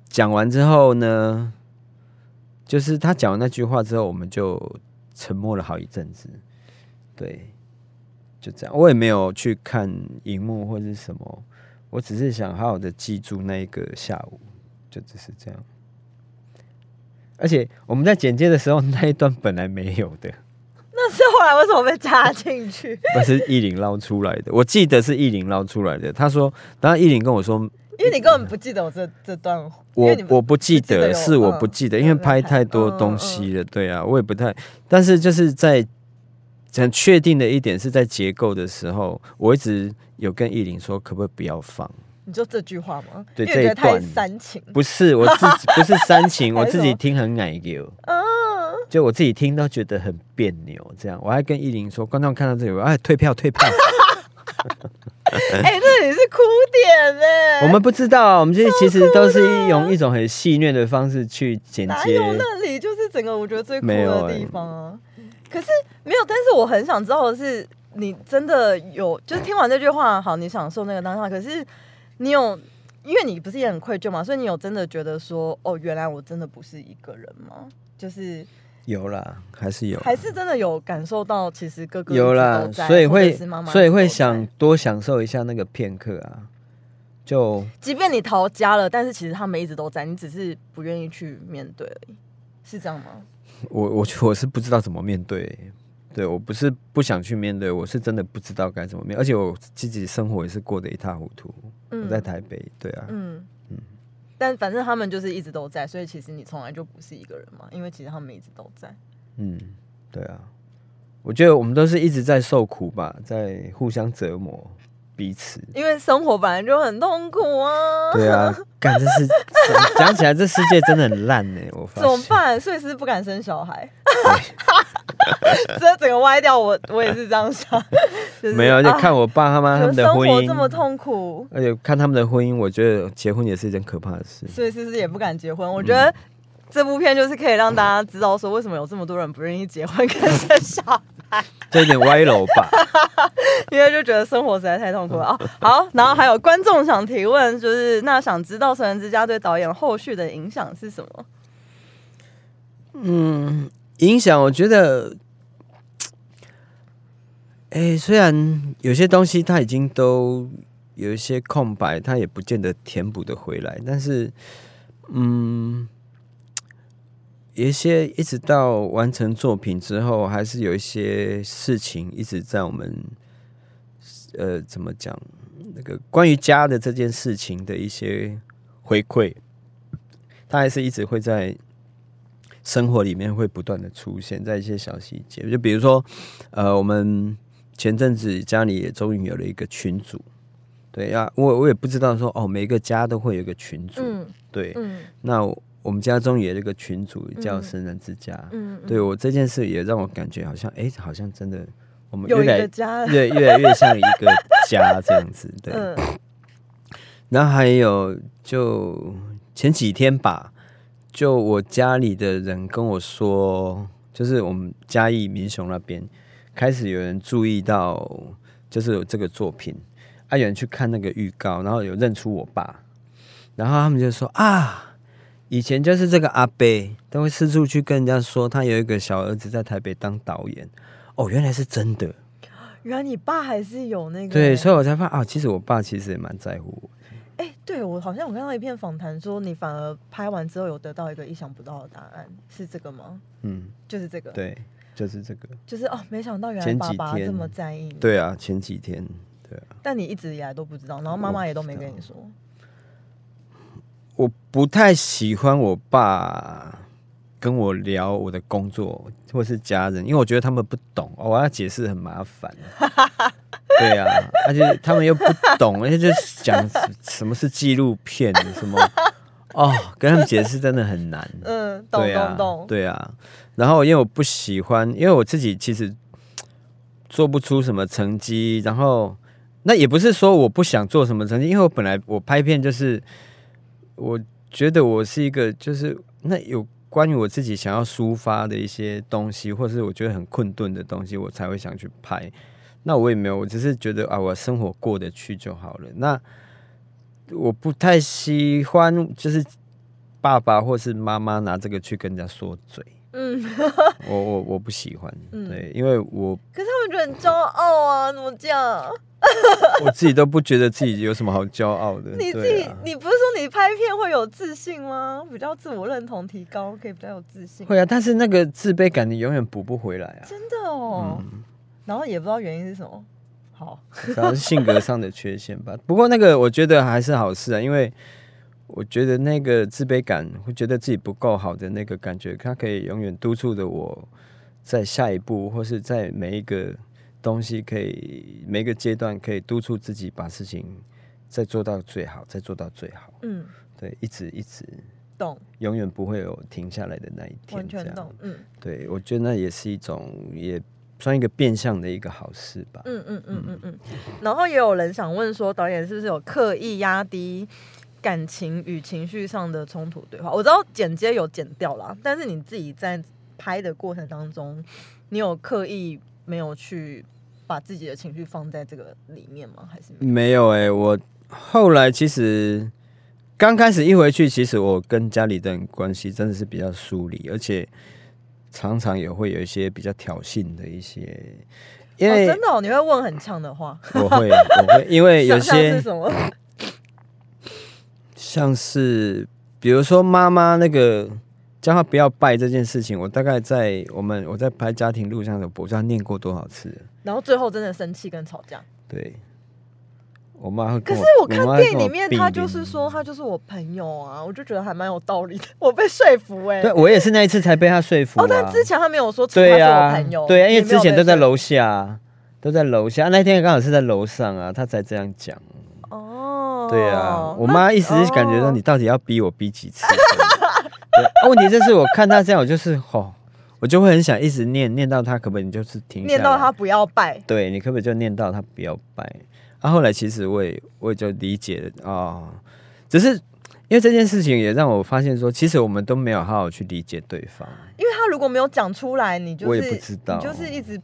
[SPEAKER 1] 讲完之后呢，就是他讲完那句话之后，我们就沉默了好一阵子。对，就这样，我也没有去看荧幕或者是什么，我只是想好好的记住那一个下午，就只是这样。而且我们在剪接的时候，那一段本来没有的，
[SPEAKER 2] 那是后来为什么被插进去？
[SPEAKER 1] 那是艺林捞出来的。我记得是艺林捞出来的。他说，当然艺林跟我说，
[SPEAKER 2] 因为你根本不记得我这这段，
[SPEAKER 1] 我我不记得，是我
[SPEAKER 2] 嗯
[SPEAKER 1] 不记得，因为拍太多
[SPEAKER 2] 嗯
[SPEAKER 1] 东西了，对啊，我也不太。但是就是在很确定的一点是在结构的时候，我一直有跟艺林说，可不可以不要放？
[SPEAKER 2] 你就这句话吗？
[SPEAKER 1] 对
[SPEAKER 2] 因为觉得太
[SPEAKER 1] 这一段
[SPEAKER 2] 煽情。
[SPEAKER 1] 不是我自己，不是煽情，我自己听很奶油，
[SPEAKER 2] 嗯，
[SPEAKER 1] 就我自己听都觉得很别扭。这样，我还跟艺林说，观众看到这里，我哎退票退票。
[SPEAKER 2] 哎、这里是哭点呢。
[SPEAKER 1] 我们不知道，我们这其实都是用一种很戏谑的方式去剪接。
[SPEAKER 2] 哪有那里就是整个我觉得最酷
[SPEAKER 1] 没有欸
[SPEAKER 2] 的地方啊？可是没有，但是我很想知道的是，你真的有就是听完这句话，好，你享受那个当下，可是你有，因为你不是也很愧疚嘛，所以你有真的觉得说，哦，原来我真的不是一个人吗？就是
[SPEAKER 1] 有啦，还是有，
[SPEAKER 2] 还是真的有感受到，其实哥哥
[SPEAKER 1] 有啦所以会所以会想多享受一下那个片刻啊。就
[SPEAKER 2] 即便你逃家了，但是其实他们一直都在，你只是不愿意去面对而已，是这样吗？
[SPEAKER 1] 我我我是不知道怎么面对，对我不是不想去面对，我是真的不知道该怎么面，而且我自己生活也是过得一塌糊涂。我在台北，对啊，
[SPEAKER 2] 嗯嗯，但反正他们就是一直都在，所以其实你从来就不是一个人嘛，因为其实他们一直都在。
[SPEAKER 1] 嗯，对啊，我觉得我们都是一直在受苦吧，在互相折磨彼此。
[SPEAKER 2] 因为生活本来就很痛苦啊。
[SPEAKER 1] 对啊，干这是讲起来，这世界真的很烂呢。我
[SPEAKER 2] 怎么办？所以是不敢生小孩。这整个歪掉，我我也是这样想。
[SPEAKER 1] 没有，而且看我爸他妈他们的婚姻
[SPEAKER 2] 这么痛苦，
[SPEAKER 1] 而且看他们的婚姻，我觉得结婚也是一件可怕的事。
[SPEAKER 2] 所以是不是也不敢结婚？我觉得这部片就是可以让大家知道说，为什么有这么多人不愿意结婚跟生小孩。
[SPEAKER 1] 这有点歪楼吧？
[SPEAKER 2] 因为就觉得生活实在太痛苦了啊。好，然后还有观众想提问，就是那想知道《神人之家》对导演后续的影响是什么？
[SPEAKER 1] 嗯。影响，我觉得，哎，虽然有些东西它已经都有一些空白，它也不见得填补的回来，但是，嗯，有一些一直到完成作品之后，还是有一些事情一直在我们，呃，怎么讲？那个关于家的这件事情的一些回馈，它还是一直会在。生活里面会不断的出现在一些小细节，就比如说，呃，我们前阵子家里也终于有了一个群组，对呀，我我也不知道说哦，每个家都会有一个群组，对，那我们家中也有一个群主叫神人之家，嗯，对我这件事也让我感觉好像，哎，好像真的我们越来 越越来越像一个家这样子，对。然后还有就前几天吧。就我家里的人跟我说，就是我们嘉义民雄那边开始有人注意到，就是有这个作品，啊，有人去看那个预告，然后有认出我爸，然后他们就说啊，以前就是这个阿贝都会四处去跟人家说，他有一个小儿子在台北当导演，哦，原来是真的，
[SPEAKER 2] 原来你爸还是有那个，
[SPEAKER 1] 对，所以我才发现啊，其实我爸其实也蛮在乎我。
[SPEAKER 2] 哎，对我好像我看到一篇访谈，说你反而拍完之后有得到一个意想不到的答案，是这个吗？嗯，就是这个，
[SPEAKER 1] 对，就是这个，
[SPEAKER 2] 就是哦，没想到原来爸爸这么在意。
[SPEAKER 1] 对啊，前几天，对啊。
[SPEAKER 2] 但你一直以来都不知道，然后妈妈也都没跟你说。
[SPEAKER 1] 我不太喜欢我爸跟我聊我的工作或是家人，因为我觉得他们不懂，我要解释很麻烦。对啊，而且他们又不懂，而且就讲什么是纪录片，什么哦，跟他们解释真的很难。
[SPEAKER 2] 嗯，懂懂懂。
[SPEAKER 1] 对啊，然后因为我不喜欢，因为我自己其实做不出什么成绩，然后那也不是说我不想做什么成绩，因为我本来我拍片就是，我觉得我是一个就是那有关于我自己想要抒发的一些东西，或是我觉得很困顿的东西，我才会想去拍。那我也没有，我只是觉得啊，我生活过得去就好了。那我不太喜欢，就是爸爸或是妈妈拿这个去跟人家说嘴。嗯，我我我不喜欢，对，因为我
[SPEAKER 2] 可是他们觉得很骄傲啊，怎么这样？
[SPEAKER 1] 我自己都不觉得自己有什么好骄傲的。
[SPEAKER 2] 你自己，你不是说你拍片会有自信吗？比较自我认同提高，可以比较有自信。
[SPEAKER 1] 会啊，但是那个自卑感你永远补不回来啊！
[SPEAKER 2] 真的哦。然后也不知道原因是什么，好，
[SPEAKER 1] 可能是性格上的缺陷吧。不过那个我觉得还是好事啊，因为我觉得那个自卑感，会觉得自己不够好的那个感觉，它可以永远督促着我在下一步，或是在每一个东西，可以每一个阶段可以督促自己把事情再做到最好，再做到最好。嗯，对，一直一直
[SPEAKER 2] 懂，
[SPEAKER 1] 永远不会有停下来的那一天。
[SPEAKER 2] 完全懂，嗯，
[SPEAKER 1] 对，我觉得那也是一种也。算一个变相的一个好事吧。
[SPEAKER 2] 嗯嗯嗯嗯嗯。然后也有人想问说，导演是不是有刻意压低感情与情绪上的冲突对话？我知道剪接有剪掉啦，但是你自己在拍的过程当中，你有刻意没有去把自己的情绪放在这个里面吗？还是
[SPEAKER 1] 没有？哎，我后来其实刚开始一回去，其实我跟家里的人关系真的是比较疏离，而且。常常也会有一些比较挑衅的一些，因为
[SPEAKER 2] 真的你会问很呛的话，
[SPEAKER 1] 我会我会因为有 些？像是比如说妈妈那个叫他不要拜这件事情，我大概在我们我在拍家庭录像的，我不知道念过多少次。
[SPEAKER 2] 然后最后真的生气跟吵架。
[SPEAKER 1] 对，我妈会
[SPEAKER 2] 可是
[SPEAKER 1] 我。
[SPEAKER 2] 看
[SPEAKER 1] 妈会跟我
[SPEAKER 2] 电影里面，
[SPEAKER 1] 并
[SPEAKER 2] 他就是
[SPEAKER 1] 邻
[SPEAKER 2] 说他就是我朋友啊，我就觉得还蛮有道理的，我被说服哎、
[SPEAKER 1] 对我也是那一次才被他说服、啊。
[SPEAKER 2] 哦，但之前他没有说他是我
[SPEAKER 1] 对啊
[SPEAKER 2] 朋友，，
[SPEAKER 1] 对啊，因为之前都在楼下，都在楼下，那天刚好是在楼上啊，他才这样讲。
[SPEAKER 2] 哦，
[SPEAKER 1] 对啊，我
[SPEAKER 2] 那
[SPEAKER 1] 妈一直感觉说
[SPEAKER 2] 哦
[SPEAKER 1] 你到底要逼我逼几次？对，啊问题就是我看他这样，我就是吼，我就会很想一直念念到他，可不可以你就是停
[SPEAKER 2] 念到他，不要拜，
[SPEAKER 1] 对你可不可以就念到他不要拜？啊，后来其实我也我也就理解了哦，只是因为这件事情也让我发现说，其实我们都没有好好去理解对方。
[SPEAKER 2] 因为他如果没有讲出来，你就是
[SPEAKER 1] 我也不知道
[SPEAKER 2] 你就是一直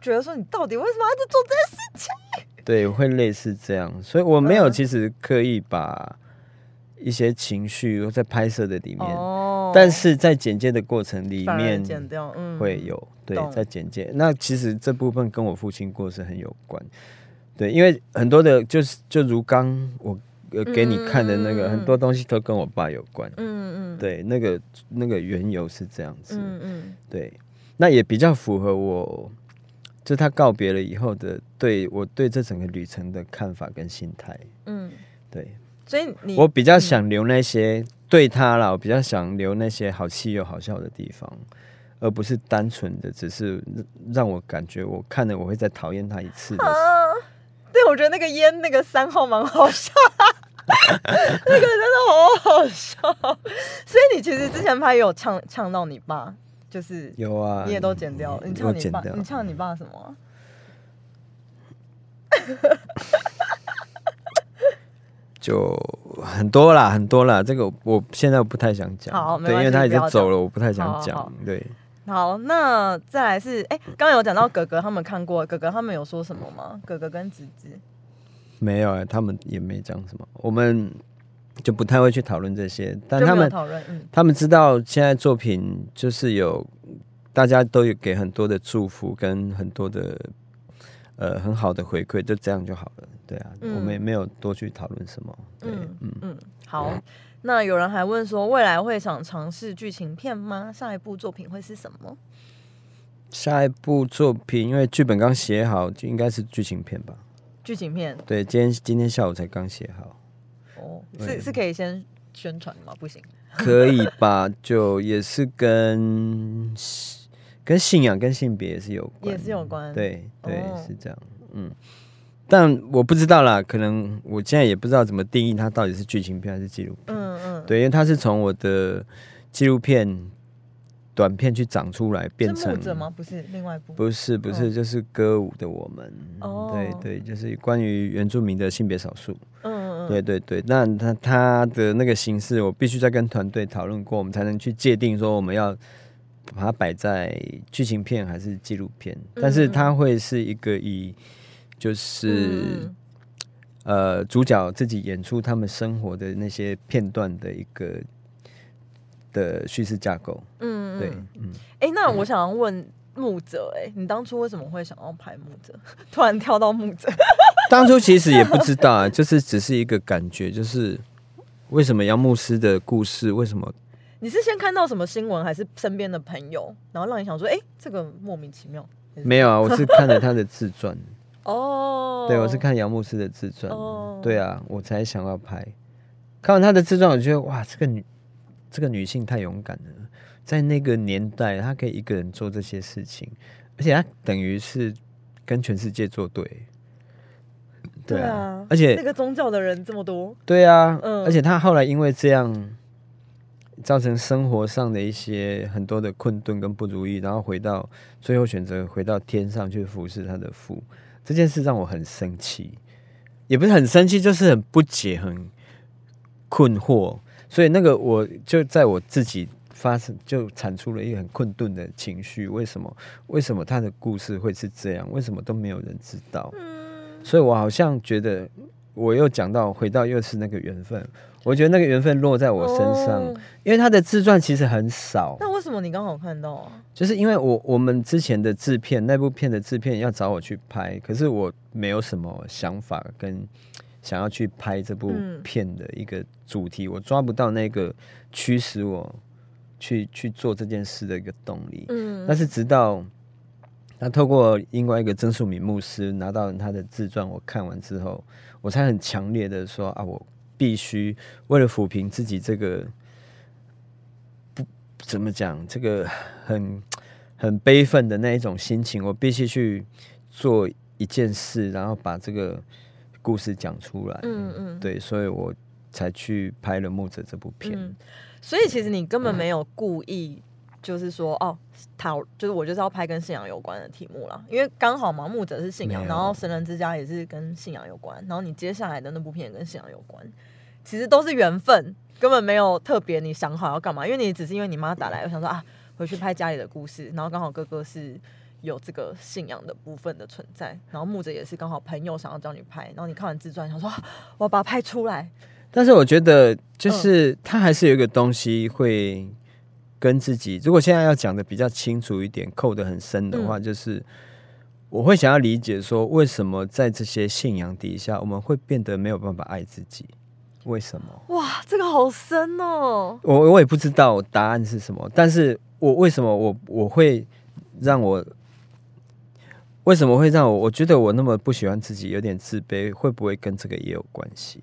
[SPEAKER 2] 觉得说你到底为什么要去做这件事？
[SPEAKER 1] 对，会类似这样，所以我没有
[SPEAKER 2] 嗯。
[SPEAKER 1] 其实刻意把一些情绪在拍摄的里面，
[SPEAKER 2] 哦。
[SPEAKER 1] 但是在剪接的过程里面
[SPEAKER 2] 剪掉，嗯，
[SPEAKER 1] 会有对在剪接。那其实这部分跟我父亲过世很有关，对，因为很多的就是就如刚我呃给你看的那个、很多东西都跟我爸有关，
[SPEAKER 2] 嗯嗯，
[SPEAKER 1] 对，那个那个缘由是这样子，
[SPEAKER 2] 嗯嗯。
[SPEAKER 1] 对，那也比较符合我。就他告别了以后的对我对这整个旅程的看法跟心态，
[SPEAKER 2] 嗯，
[SPEAKER 1] 对
[SPEAKER 2] 所以你
[SPEAKER 1] 我比较想留那些对他啦，我比较想留那些好气又好笑的地方，而不是单纯的只是让我感觉我看了我会再讨厌他一次的。
[SPEAKER 2] 啊，对，我觉得那个烟那个三号蛮好笑，那个真的好好笑。所以你其实之前拍也有呛呛到你爸，就是
[SPEAKER 1] 有啊，
[SPEAKER 2] 你也都剪掉了。你
[SPEAKER 1] 我
[SPEAKER 2] 呛你爸，你呛你爸什么啊？
[SPEAKER 1] 就很多啦，很多啦。这个我现在不太想讲，对，
[SPEAKER 2] 好对
[SPEAKER 1] 因为他已经走了，我不太想
[SPEAKER 2] 好好好
[SPEAKER 1] 讲。对，
[SPEAKER 2] 好，那再来是，哎、刚刚有讲到哥哥他们看过，哥哥他们有说什么吗？哥哥跟侄子，
[SPEAKER 1] 没有、欸，他们也没讲什么，我们就不太会去讨论这些，但他们
[SPEAKER 2] 讨论，嗯
[SPEAKER 1] 他们知道现在作品就是有大家都有给很多的祝福跟很多的呃很好的回馈，就这样就好了。对啊，
[SPEAKER 2] 嗯
[SPEAKER 1] 我们也没有多去讨论什么。对，
[SPEAKER 2] 嗯
[SPEAKER 1] 嗯
[SPEAKER 2] 嗯，好。那有人还问说，未来会想尝试剧情片吗？下一部作品会是什么？
[SPEAKER 1] 下一部作品因为剧本刚写好，就应该是剧情片吧？
[SPEAKER 2] 剧情片
[SPEAKER 1] 对，今天今天下午才刚写好，
[SPEAKER 2] 哦，是是可以先宣传吗？不行，
[SPEAKER 1] 可以吧？就也是跟跟信仰跟性别也是有关，
[SPEAKER 2] 也是有关。，
[SPEAKER 1] 对对、
[SPEAKER 2] 哦。
[SPEAKER 1] 是这样，嗯，但我不知道啦，可能我现在也不知道怎么定义它到底是剧情片还是纪录片，
[SPEAKER 2] 嗯嗯，
[SPEAKER 1] 对，因为它是从我的纪录片短片去长出来，变成
[SPEAKER 2] 是牧者吗？不是，另外一部。
[SPEAKER 1] 不是不是，就是歌舞的我们，
[SPEAKER 2] 哦。
[SPEAKER 1] 对对，就是关于原住民的性别少数，
[SPEAKER 2] 嗯嗯嗯，
[SPEAKER 1] 对对对，那他他的那个形式，我必须再跟团队讨论过，我们才能去界定说我们要把它摆在剧情片还是纪录片。但是它会是一个以就是、
[SPEAKER 2] 嗯
[SPEAKER 1] 呃主角自己演出他们生活的那些片段的一个的叙事架构。
[SPEAKER 2] 嗯，
[SPEAKER 1] 对
[SPEAKER 2] 嗯，
[SPEAKER 1] 嗯，
[SPEAKER 2] 哎、那我想要问牧者、哎，你当初为什么会想要拍牧者？突然跳到牧者，
[SPEAKER 1] 当初其实也不知道啊，就是只是一个感觉，就是为什么杨牧师的故事，为什么
[SPEAKER 2] 你是先看到什么新闻，还是身边的朋友，然后让你想说，哎、这个莫名其妙？
[SPEAKER 1] 没有啊？我是看了他的自传。
[SPEAKER 2] 哦，
[SPEAKER 1] 对，我是看杨牧师的自传，
[SPEAKER 2] 哦
[SPEAKER 1] 对啊，我才想要拍。看完他的自传，我觉得哇，这个女这个女性太勇敢了，在那个年代，她可以一个人做这些事情，而且她等于是跟全世界作对。对啊，而且
[SPEAKER 2] 那个宗教的人这么多，
[SPEAKER 1] 对啊，
[SPEAKER 2] 嗯
[SPEAKER 1] 而且她后来因为这样，造成生活上的一些很多的困顿跟不如意，然后回到最后选择回到天上去服侍他的父，这件事让我很生气，也不是很生气，就是很不解、很困惑。所以那个我就在我自己发生，就产出了一个很困顿的情绪。为什么？为什么他的故事会是这样？为什么都没有人知道？所以我好像觉得，我又讲到回到又是那个缘分。我觉得那个缘分落在我身上，
[SPEAKER 2] 哦
[SPEAKER 1] 因为他的自传其实很少。
[SPEAKER 2] 那为什么你刚好看到啊？
[SPEAKER 1] 就是因为我我们之前的制片那部片的制片要找我去拍，可是我没有什么想法跟想要去拍这部
[SPEAKER 2] 嗯
[SPEAKER 1] 片的一个主题，我抓不到那个驱使我去去做这件事的一个动力。
[SPEAKER 2] 嗯
[SPEAKER 1] 但是直到他透过另外一个曾树敏牧师拿到他的自传，我看完之后，我才很强烈的说啊，我必须为了抚平自己这个不怎么讲，这个很很悲愤的那一种心情，我必须去做一件事，然后把这个故事讲出来。
[SPEAKER 2] 嗯嗯，
[SPEAKER 1] 对，所以我才去拍了《木者》这部片。
[SPEAKER 2] 嗯，所以其实你根本没有故意，就是说哦，讨就是我就是要拍跟信仰有关的题目啦，因为刚好盲目者是信仰，然后神人之家也是跟信仰有关，然后你接下来的那部片也跟信仰有关，其实都是缘分，根本没有特别你想好要干嘛，因为你只是因为你妈打来，我想说啊，回去拍家里的故事，然后刚好哥哥是。有这个信仰的部分的存在，然后牧者也是刚好朋友想要叫你拍，然后你看完自传想说啊我要把它拍出来，
[SPEAKER 1] 但是我觉得，就是他还是有一个东西会跟自己，如果现在要讲的比较清楚一点，扣得很深的话，就是我会想要理解说，为什么在这些信仰底下，我们会变得没有办法爱自己？为什么？
[SPEAKER 2] 哇，这个好深哦，
[SPEAKER 1] 我我也不知道答案是什么，但是我为什么我我会让我为什么会让我我觉得我那么不喜欢自己，有点自卑，会不会跟这个也有关系？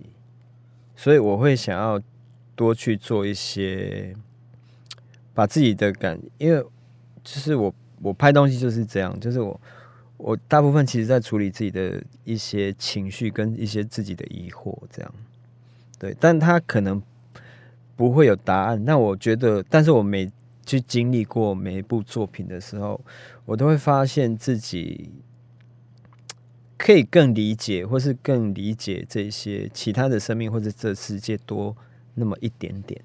[SPEAKER 1] 所以我会想要多去做一些，把自己的感，因为就是我我拍东西就是这样，就是我我大部分其实在处理自己的一些情绪跟一些自己的疑惑，这样对，但他可能不会有答案。那我觉得，但是我每去经历过每一部作品的时候，我都会发现自己可以更理解，或是更理解这些其他的生命，或者这世界多那么一点点，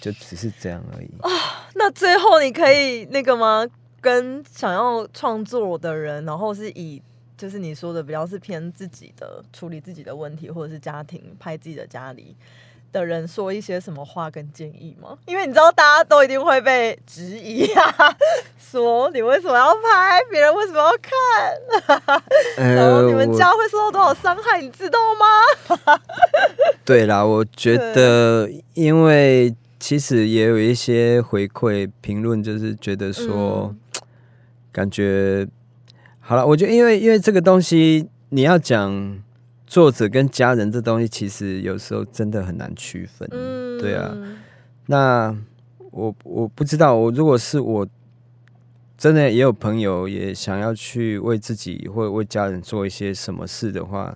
[SPEAKER 1] 就只是这样而已啊。
[SPEAKER 2] 那最后你可以那个吗？跟想要创作的人，然后是以就是你说的比较是偏自己的处理自己的问题，或者是家庭拍自己的家里的人说一些什么话跟建议吗？因为你知道大家都一定会被质疑啊，说你为什么要拍，别人为什么要看，然后你们家会受到多少伤害，你知道吗？
[SPEAKER 1] 对啦，我觉得，因为其实也有一些回馈评论，就是觉得说，感觉好了。我觉得，因为因为这个东西，你要讲作者跟家人这东西，其实有时候真的很难区分。
[SPEAKER 2] 嗯，
[SPEAKER 1] 对啊，那我我不知道，我如果是我，真的也有朋友也想要去为自己或为家人做一些什么事的话，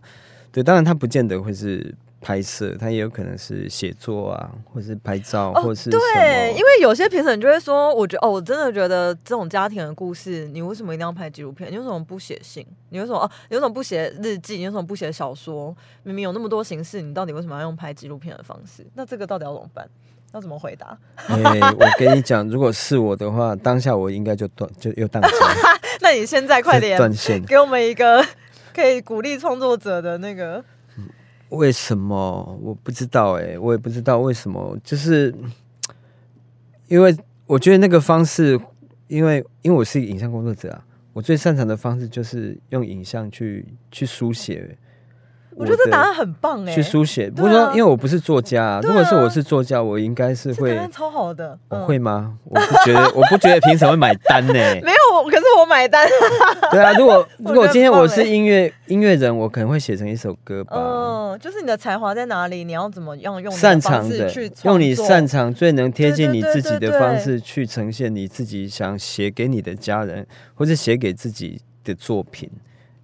[SPEAKER 1] 对，当然他不见得会是拍摄，他也有可能是写作啊，或是拍照，
[SPEAKER 2] 哦
[SPEAKER 1] 或是什
[SPEAKER 2] 对，因
[SPEAKER 1] 么。
[SPEAKER 2] 为有些评审就会说，我觉得哦，我真的觉得这种家庭的故事，你为什么一定要拍纪录片？你为什么不写信？你为什么哦？你为什么不写日记？你为什么不写小说？明明有那么多形式，你到底为什么要用拍纪录片的方式？那这个到底要怎么办？要怎么回答？
[SPEAKER 1] 哎、我跟你讲，如果是我的话，当下我应该就断，就又宕机，
[SPEAKER 2] 那你现在快点
[SPEAKER 1] 断线。
[SPEAKER 2] 给我们一个可以鼓励创作者的那个，
[SPEAKER 1] 为什么？我不知道哎、我也不知道为什么，就是因为我觉得那个方式，因为因为我是一个影像工作者啊，我最擅长的方式就是用影像去去书写
[SPEAKER 2] 我觉得这答案很棒哎、
[SPEAKER 1] 去书写。不是说因为我不是作家、如果是我是作家，我应该是会
[SPEAKER 2] 答，案超好的，嗯
[SPEAKER 1] 我会吗？我不觉得，我不觉得凭什么会买单呢、
[SPEAKER 2] 没有，可是我买单。
[SPEAKER 1] 对啊，如果如果今天我是音乐音乐人，我可能会写成一首歌吧。
[SPEAKER 2] 嗯，就是你的才华在哪里？你要怎么样用
[SPEAKER 1] 擅长的
[SPEAKER 2] 去，
[SPEAKER 1] 用你擅长、最能贴近你自己的方式去呈现你自己想写给你的家人，或者写给自己的作品，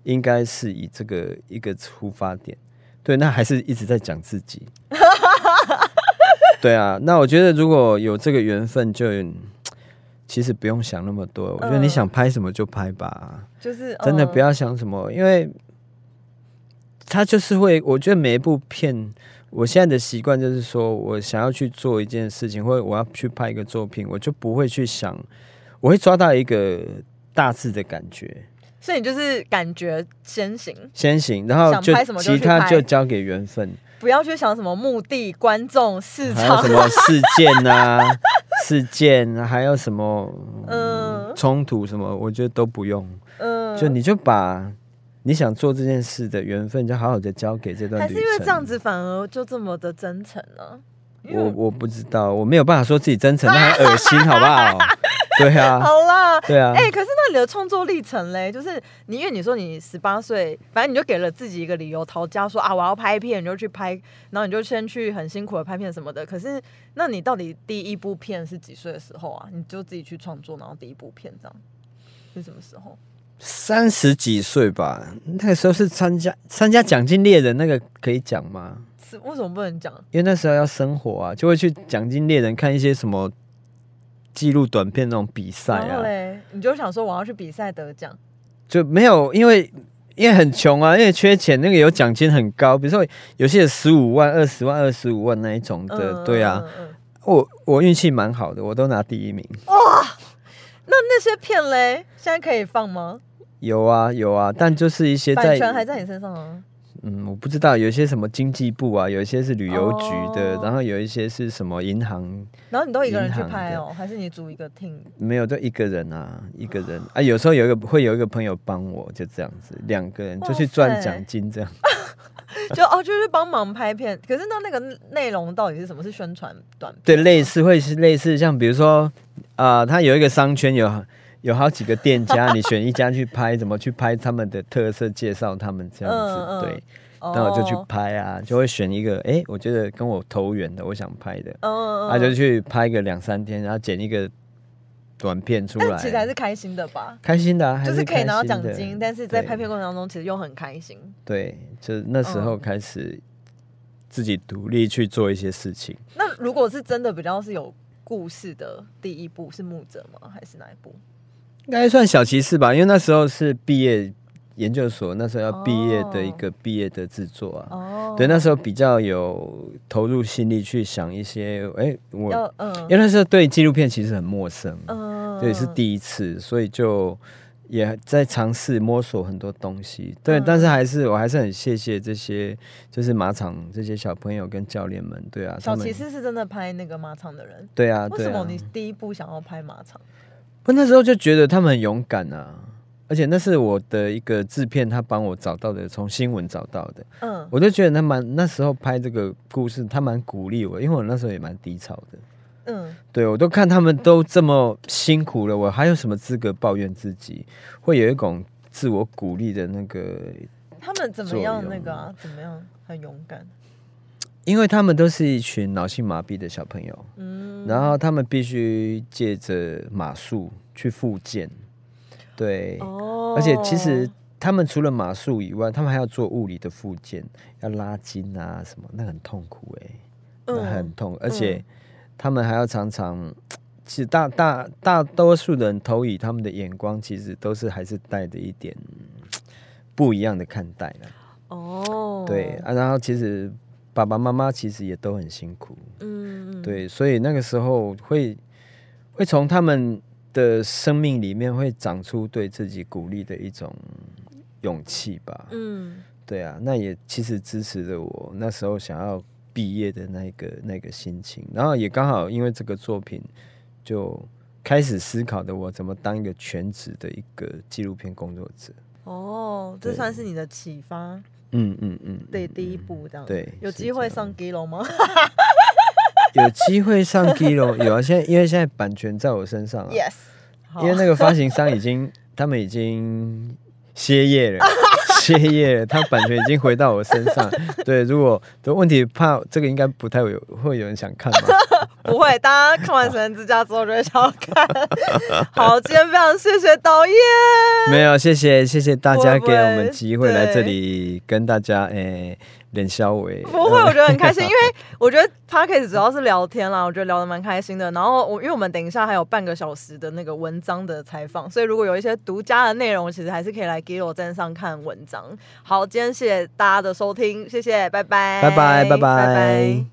[SPEAKER 1] 应该是以这个一个出发点。对，那还是一直在讲自己。对啊，那我觉得如果有这个缘分就，其实不用想那么多。我觉得你
[SPEAKER 2] 嗯
[SPEAKER 1] 想拍什么就拍吧。
[SPEAKER 2] 就是嗯
[SPEAKER 1] 真的不要想什么，因为他就是会，我觉得每一部片，我现在的习惯就是说，我想要去做一件事情，或者我要去拍一个作品，我就不会去想，我会抓到一个大致的感觉，
[SPEAKER 2] 所以你就是感觉先行，
[SPEAKER 1] 先行，然后就其他就交给缘分，
[SPEAKER 2] 不要去想什么目的、观众、市场
[SPEAKER 1] 还有什。么 事件啊、事件，还有什么
[SPEAKER 2] 嗯
[SPEAKER 1] 冲突什么，我觉得都不用。
[SPEAKER 2] 嗯，
[SPEAKER 1] 就你就把你想做这件事的缘分，就好好的交给这段。
[SPEAKER 2] 还是因为这样子反而就这么的真诚呢？
[SPEAKER 1] 我我不知道，我没有办法说自己真诚，那很恶心，好不好？对啊，
[SPEAKER 2] 好啦，
[SPEAKER 1] 对啊。
[SPEAKER 2] 哎，可是那你的创作历程嘞，就是你因为你说你十八岁，反正你就给了自己一个理由逃家，说啊我要拍片，你就去拍，然后你就先去很辛苦的拍片什么的。可是那你到底第一部片是几岁的时候啊？你就自己去创作，然后第一部片这样是什么时候？
[SPEAKER 1] 三十几岁吧，那个时候是参加参加奖金猎人，那个可以讲吗？
[SPEAKER 2] 是为什么不能讲？
[SPEAKER 1] 因为那时候要生活啊，就会去奖金猎人看一些什么。记录短片那种比赛啊，
[SPEAKER 2] 你就想说我要去比赛得奖，
[SPEAKER 1] 就没有，因为因为很穷啊，因为缺钱，那个有奖金很高，比如说有些十五万、二十万、二十五万那一种的，对啊，我我运气蛮好的，我都拿第一名。哇，
[SPEAKER 2] 那那些片嘞，现在可以放吗？
[SPEAKER 1] 有啊有啊，但就是一些
[SPEAKER 2] 版权还在你身上啊。
[SPEAKER 1] 嗯，我不知道，有一些什么经济部啊，有一些是旅游局的，然后有一些是什么银行。
[SPEAKER 2] 然后你都一个人去拍哦，还是你组一个 team？
[SPEAKER 1] 没有，就一个人啊，一个人啊。有时候有一个会有一个朋友帮我，就这样子，两个人就去赚奖金这样。
[SPEAKER 2] 就哦，就是帮忙拍片。可是那那个内容到底是什么？是宣传短片？
[SPEAKER 1] 对，类似会是类似，像比如说啊，他有一个商圈有。有好几个店家，你选一家去拍，怎么去拍他们的特色，介绍他们这样子，对，那我就去拍啊，就会选一个，哎，我觉得跟我投缘的，我想拍的，嗯他就去拍个两三天，然后剪一个短片出来，
[SPEAKER 2] 其实还是开心的吧？
[SPEAKER 1] 开心的啊，
[SPEAKER 2] 就是可以拿到奖金，但是在拍片过程当中，其实又很开心。
[SPEAKER 1] 对，就那时候开始自己独立去做一些事情。
[SPEAKER 2] 那如果是真的比较是有故事的第一部是木泽吗？还是哪一部？
[SPEAKER 1] 应该算小骑士吧，因为那时候是毕业研究所，那时候要毕业的一个毕业的制作啊。哦，对，那时候比较有投入心力去想一些，哎，我，因为那时候对纪录片其实很陌生，嗯，对，是第一次，所以就也在尝试摸索很多东西。对，但是还是我还是很谢谢这些，就是马场这些小朋友跟教练们。对啊，
[SPEAKER 2] 小骑士是真的拍那个马场的人。
[SPEAKER 1] 对啊，
[SPEAKER 2] 为什么你第一步想要拍马场？
[SPEAKER 1] 不，那时候就觉得他们很勇敢啊，而且那是我的一个制片，他帮我找到的，从新闻找到的。嗯，我就觉得他蛮那时候拍这个故事，他蛮鼓励我，因为我那时候也蛮低潮的。嗯，对我都看他们都这么辛苦了，我还有什么资格抱怨自己？会有一种自我鼓励的那个。
[SPEAKER 2] 他们怎么样？那个啊，怎么样？很勇敢。
[SPEAKER 1] 因为他们都是一群脑性麻痹的小朋友，嗯，然后他们必须借着马术去复健，对，哦，而且其实他们除了马术以外，他们还要做物理的复健，要拉筋啊什么，那很痛苦哎，那很痛，而且他们还要常常，其实大大大多数人投以他们的眼光，其实都是还是带着一点不一样的看待的，哦，对啊，然后其实。爸爸妈妈其实也都很辛苦，嗯，对，所以那个时候会会从他们的生命里面会长出对自己鼓励的一种勇气吧，嗯，对啊，那也其实支持着我那时候想要毕业的那个那个心情，然后也刚好因为这个作品就开始思考的我怎么当一个全职的一个纪录片工作者。
[SPEAKER 2] 哦，这算是你的启发。嗯嗯嗯，对，第一步这样。
[SPEAKER 1] 对，
[SPEAKER 2] 有机会上 G 楼吗？
[SPEAKER 1] 有机会上 G 楼，有啊。现在因为现在版权在我身上
[SPEAKER 2] ，Yes。
[SPEAKER 1] 因为那个发行商已经，他们已经歇业了。歇业了，他版权已经回到我身上。对，如果的问题，怕这个应该不太有会有人想看吧？
[SPEAKER 2] 不会，大家看完《神人之家》之后就会想要看。好，今天非常谢谢导演。
[SPEAKER 1] 没有，谢谢谢谢大家给我们机会来这里跟大家诶。脸消微
[SPEAKER 2] 不会，我觉得很开心，因为我觉得 p a r k a s 主要是聊天啦，我觉得聊得蛮开心的。然后我因为我们等一下还有半个小时的那个文章的采访，所以如果有一些独家的内容，其实还是可以来 g i o 站上看文章。好，今天谢谢大家的收听，谢谢，拜拜，
[SPEAKER 1] 拜拜，拜拜。